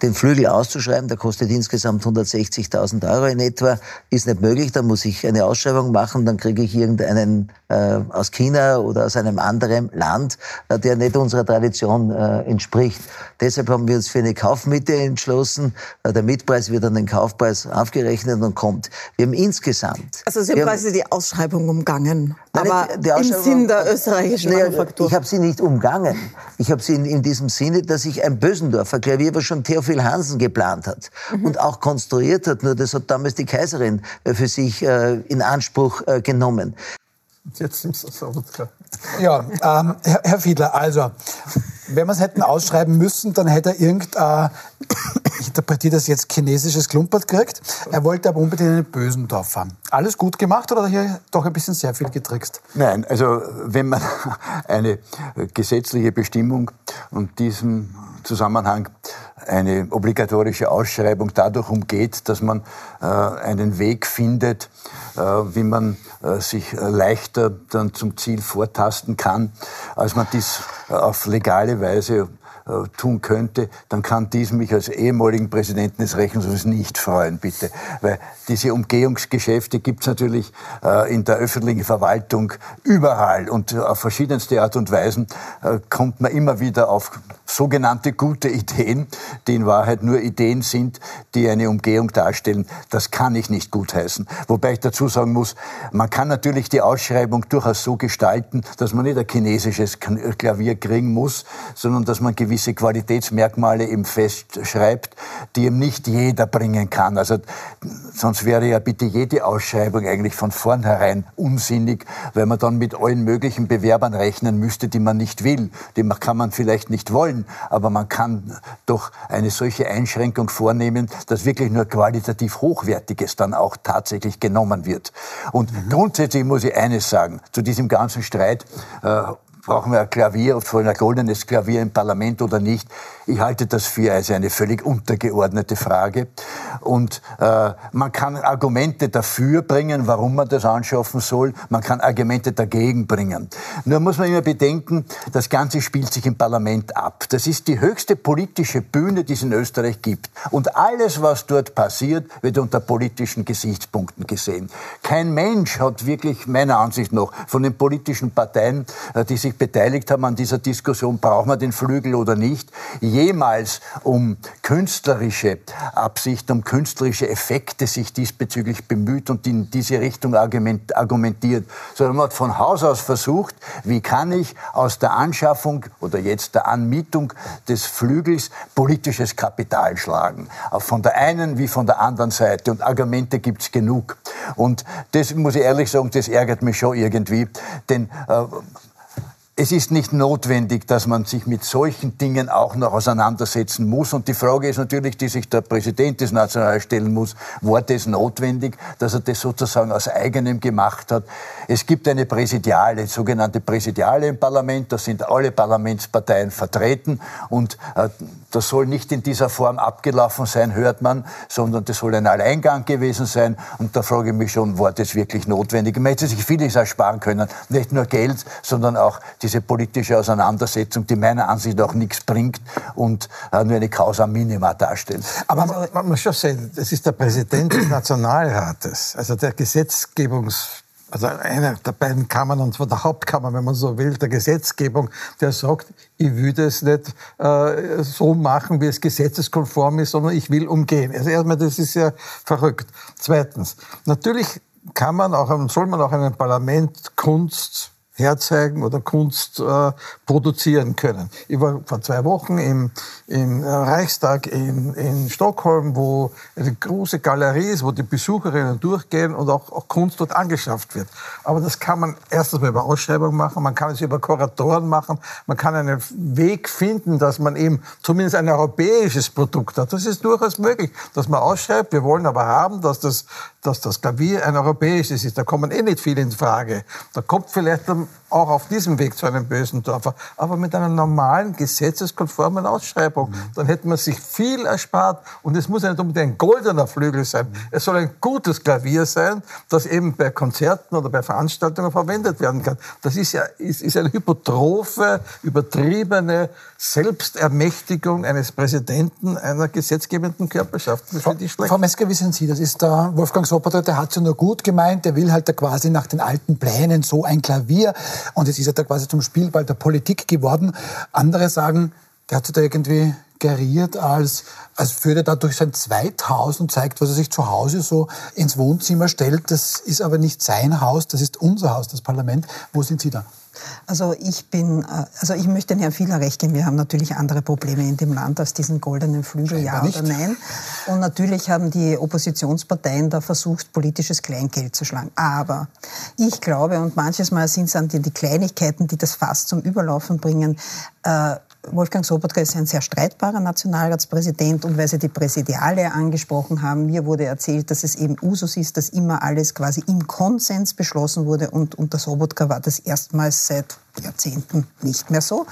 Den Flügel auszuschreiben, der kostet insgesamt 160.000 Euro in etwa, ist nicht möglich. Da muss ich eine Ausschreibung machen, dann kriege ich irgendeinen äh, aus China oder aus einem anderen Land, äh, der nicht unserer Tradition äh, entspricht. Deshalb haben wir uns für eine Kaufmitte entschlossen. Äh, der Mietpreis wird an den Kaufpreis aufgerechnet und kommt. Wir haben insgesamt. Also Sie haben quasi die Ausschreibung umgangen, Nein, aber im Sinn der österreichischen naja, Manufaktur. Ich habe sie nicht umgangen. Ich habe sie in, in, diesem Sinne, dass ich ein Bösendorfer Klavier, was schon Theophil Hansen geplant hat mhm. und auch konstruiert hat, nur das hat damals die Kaiserin äh, für sich äh, in Anspruch genommen. Jetzt sind es Ja, ähm, Herr, Herr Fiedler, also, wenn wir es hätten ausschreiben müssen, dann hätte er irgendein, ich interpretiere das jetzt, chinesisches Klumpert gekriegt. Er wollte aber unbedingt einen Bösendorf haben. Alles gut gemacht oder hier doch ein bisschen sehr viel getrickst? Nein, also wenn man eine gesetzliche Bestimmung und diesem Zusammenhang eine obligatorische Ausschreibung dadurch umgeht, dass man äh, einen Weg findet, äh, wie man äh, sich leichter dann zum Ziel vortasten kann, als man dies auf legale Weise äh, tun könnte, dann kann dies mich als ehemaligen Präsidenten des Rechnungshofes nicht freuen, bitte. Weil diese Umgehungsgeschäfte gibt es natürlich äh, in der öffentlichen Verwaltung überall und auf verschiedenste Art und Weisen äh, kommt man immer wieder auf sogenannte gute Ideen, die in Wahrheit nur Ideen sind, die eine Umgehung darstellen. Das kann ich nicht gutheißen. Wobei ich dazu sagen muss, man kann natürlich die Ausschreibung durchaus so gestalten, dass man nicht ein chinesisches Klavier kriegen muss, sondern dass man gewisse Qualitätsmerkmale eben festschreibt, die eben nicht jeder bringen kann. Also sonst wäre ja bitte jede Ausschreibung eigentlich von vornherein unsinnig, weil man dann mit allen möglichen Bewerbern rechnen müsste, die man nicht will. Die kann man vielleicht nicht wollen, aber man kann doch eine solche Einschränkung vornehmen, dass wirklich nur qualitativ Hochwertiges dann auch tatsächlich genommen wird. Und mhm. grundsätzlich muss ich eines sagen, zu diesem ganzen Streit, äh, brauchen wir ein Klavier, vor allem ein goldenes Klavier im Parlament oder nicht. Ich halte das für also eine völlig untergeordnete Frage. Und äh, man kann Argumente dafür bringen, warum man das anschaffen soll. Man kann Argumente dagegen bringen. Nur muss man immer bedenken, das Ganze spielt sich im Parlament ab. Das ist die höchste politische Bühne, die es in Österreich gibt. Und alles, was dort passiert, wird unter politischen Gesichtspunkten gesehen. Kein Mensch hat wirklich, meiner Ansicht nach, von den politischen Parteien, äh, die sich beteiligt haben an dieser Diskussion, brauchen wir den Flügel oder nicht, jemals um künstlerische Absicht, um künstlerische Effekte sich diesbezüglich bemüht und in diese Richtung argumentiert, sondern man hat von Haus aus versucht, wie kann ich aus der Anschaffung oder jetzt der Anmietung des Flügels politisches Kapital schlagen. Von der einen wie von der anderen Seite. Und Argumente gibt es genug. Und das muss ich ehrlich sagen, das ärgert mich schon irgendwie. Denn äh, es ist nicht notwendig, dass man sich mit solchen Dingen auch noch auseinandersetzen muss. Und die Frage ist natürlich, die sich der Präsident des Nationals stellen muss, war das notwendig, dass er das sozusagen aus eigenem gemacht hat? Es gibt eine Präsidiale, sogenannte Präsidiale im Parlament, da sind alle Parlamentsparteien vertreten und äh, das soll nicht in dieser Form abgelaufen sein, hört man, sondern das soll ein Alleingang gewesen sein. Und da frage ich mich schon, war das wirklich notwendig? Man hätte sich vieles ersparen können. Nicht nur Geld, sondern auch diese politische Auseinandersetzung, die meiner Ansicht nach nichts bringt und äh, nur eine Causa minima darstellt. Aber man, man muss schon sehen, das ist der Präsident des Nationalrates, also der Gesetzgebungs also eine der beiden Kammern, und zwar der Hauptkammer, wenn man so will, der Gesetzgebung, der sagt, ich würde es nicht äh, so machen, wie es gesetzeskonform ist, sondern ich will umgehen. Also erstmal, das ist ja verrückt. Zweitens, natürlich kann man auch, soll man auch einem Parlament Kunst herzeigen oder Kunst äh, produzieren können. Ich war vor zwei Wochen im, im Reichstag in, in Stockholm, wo eine große Galerie ist, wo die Besucherinnen durchgehen und auch, auch Kunst dort angeschafft wird. Aber das kann man erstens mal über Ausschreibung machen, man kann es über Kuratoren machen, man kann einen Weg finden, dass man eben zumindest ein europäisches Produkt hat. Das ist durchaus möglich, dass man ausschreibt, wir wollen aber haben, dass das, dass das Klavier ein europäisches ist. Da kommen eh nicht viele in Frage. Da kommt vielleicht auch auf diesem Weg zu einem bösen Dorfer, aber mit einer normalen, gesetzeskonformen Ausschreibung. Mhm. Dann hätte man sich viel erspart. Und es muss ja nicht unbedingt ein goldener Flügel sein. Mhm. Es soll ein gutes Klavier sein, das eben bei Konzerten oder bei Veranstaltungen verwendet werden kann. Das ist ja ist, ist eine hypotrophe, übertriebene Selbstermächtigung eines Präsidenten einer gesetzgebenden Körperschaft. Das Frau, Frau Mesker, wie sind Sie? Das ist der Wolfgang Soboter, der hat es ja nur gut gemeint. Der will halt da quasi nach den alten Plänen so ein Klavier. Und es ist ja da quasi zum Spielball der Politik geworden. Andere sagen, der hat sich da irgendwie geriert, als, als würde er da durch sein Zweithaus und zeigt, was er sich zu Hause so ins Wohnzimmer stellt. Das ist aber nicht sein Haus, das ist unser Haus, das Parlament. Wo sind Sie da? Also ich bin, äh, also ich möchte Herrn Fieler recht geben. Wir haben natürlich andere Probleme in dem Land als diesen goldenen Flügel, ja oder nein. Und natürlich haben die Oppositionsparteien da versucht, politisches Kleingeld zu schlagen. Aber ich glaube, und manches Mal sind es dann die Kleinigkeiten, die das Fass zum Überlaufen bringen, äh, Wolfgang Sobotka ist ein sehr streitbarer Nationalratspräsident und weil Sie die Präsidiale angesprochen haben, mir wurde erzählt, dass es eben Usus ist, dass immer alles quasi im Konsens beschlossen wurde und unter Sobotka war das erstmals seit Jahrzehnten nicht mehr so.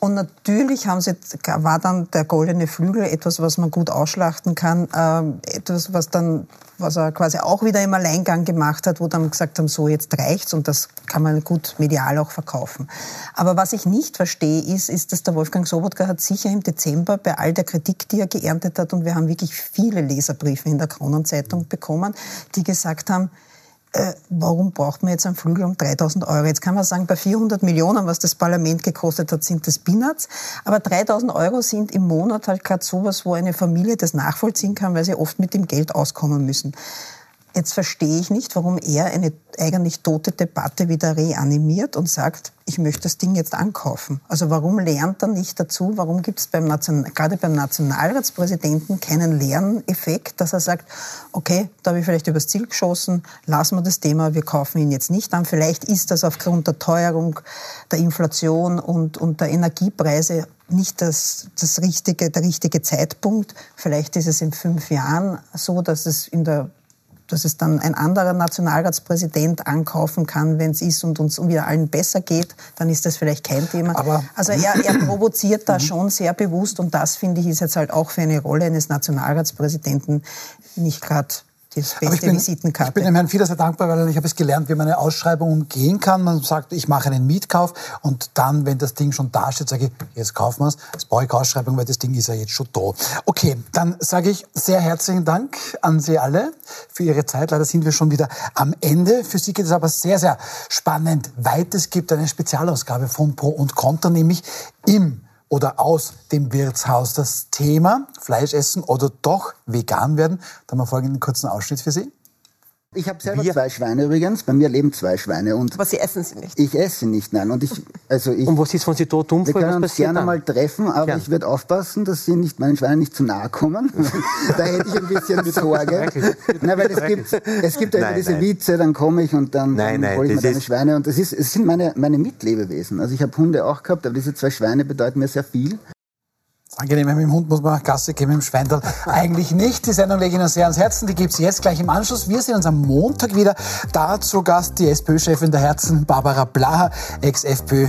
Und natürlich haben sie, war dann der goldene Flügel etwas, was man gut ausschlachten kann, äh, etwas, was dann was er quasi auch wieder im Alleingang gemacht hat, wo dann gesagt haben, so jetzt reicht's und das kann man gut medial auch verkaufen. Aber was ich nicht verstehe, ist, ist, dass der Wolfgang Sobotka hat sicher im Dezember bei all der Kritik, die er geerntet hat, und wir haben wirklich viele Leserbriefe in der Kronenzeitung bekommen, die gesagt haben, äh, warum braucht man jetzt einen Flügel um 3000 Euro? Jetzt kann man sagen, bei 400 Millionen, was das Parlament gekostet hat, sind das Peanuts. Aber 3000 Euro sind im Monat halt gerade sowas, wo eine Familie das nachvollziehen kann, weil sie oft mit dem Geld auskommen müssen. Jetzt verstehe ich nicht, warum er eine eigentlich tote Debatte wieder reanimiert und sagt, ich möchte das Ding jetzt ankaufen. Also warum lernt er nicht dazu? Warum gibt es beim gerade beim Nationalratspräsidenten keinen Lerneffekt, dass er sagt, okay, da habe ich vielleicht übers Ziel geschossen, lassen wir das Thema, wir kaufen ihn jetzt nicht an. Vielleicht ist das aufgrund der Teuerung, der Inflation und, und der Energiepreise nicht das, das richtige, der richtige Zeitpunkt. Vielleicht ist es in fünf Jahren so, dass es in der dass es dann ein anderer Nationalratspräsident ankaufen kann, wenn es ist und uns wieder allen besser geht, dann ist das vielleicht kein Thema. Aber also er, er provoziert da schon sehr bewusst und das finde ich ist jetzt halt auch für eine Rolle eines Nationalratspräsidenten nicht gerade beste ich bin, Visitenkarte. Ich bin dem Herrn Fieder sehr dankbar, weil ich habe es gelernt, wie man eine Ausschreibung umgehen kann. Man sagt, ich mache einen Mietkauf und dann, wenn das Ding schon da steht, sage ich, jetzt kaufen wir es. Das brauche ich Ausschreibung, weil das Ding ist ja jetzt schon da. Okay, dann sage ich sehr herzlichen Dank an Sie alle für Ihre Zeit. Leider sind wir schon wieder am Ende. Für Sie geht es aber sehr, sehr spannend weit. Es gibt eine Spezialausgabe von Pro und Contra, nämlich im oder aus dem Wirtshaus. Das Thema Fleisch essen oder doch vegan werden. Da haben wir folgenden kurzen Ausschnitt für Sie. Ich habe selber wir? zwei Schweine übrigens. Bei mir leben zwei Schweine. Und Aber Sie essen sie nicht? Ich esse sie nicht, nein. Und, ich, also ich, und was ist, wenn Sie dort umfallen? Wir können uns gerne dann? mal treffen, aber Gern. ich werde aufpassen, dass Sie nicht meinen Schweinen nicht zu nahe kommen. da hätte ich ein bisschen Sorge. nein, weil es gibt, es gibt nein, diese nein. Witze, dann komme ich und dann, nein, dann hole ich mir deine Schweine. Und das ist, es sind meine, meine Mitlebewesen. Also ich habe Hunde auch gehabt, aber diese zwei Schweine bedeuten mir sehr viel angenehm. Mit dem Hund muss man Gasse gehen, mit dem Schweindel eigentlich nicht. Die Sendung lege ich Ihnen sehr ans Herzen. Die gibt es jetzt gleich im Anschluss. Wir sehen uns am Montag wieder. Da zu Gast die SPÖ-Chefin der Herzen, Barbara Blaha, Ex-FPÖ,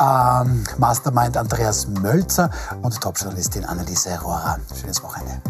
ähm, Andreas Mölzer und Top-Journalistin Anneliese Rohrer. Schönes Wochenende.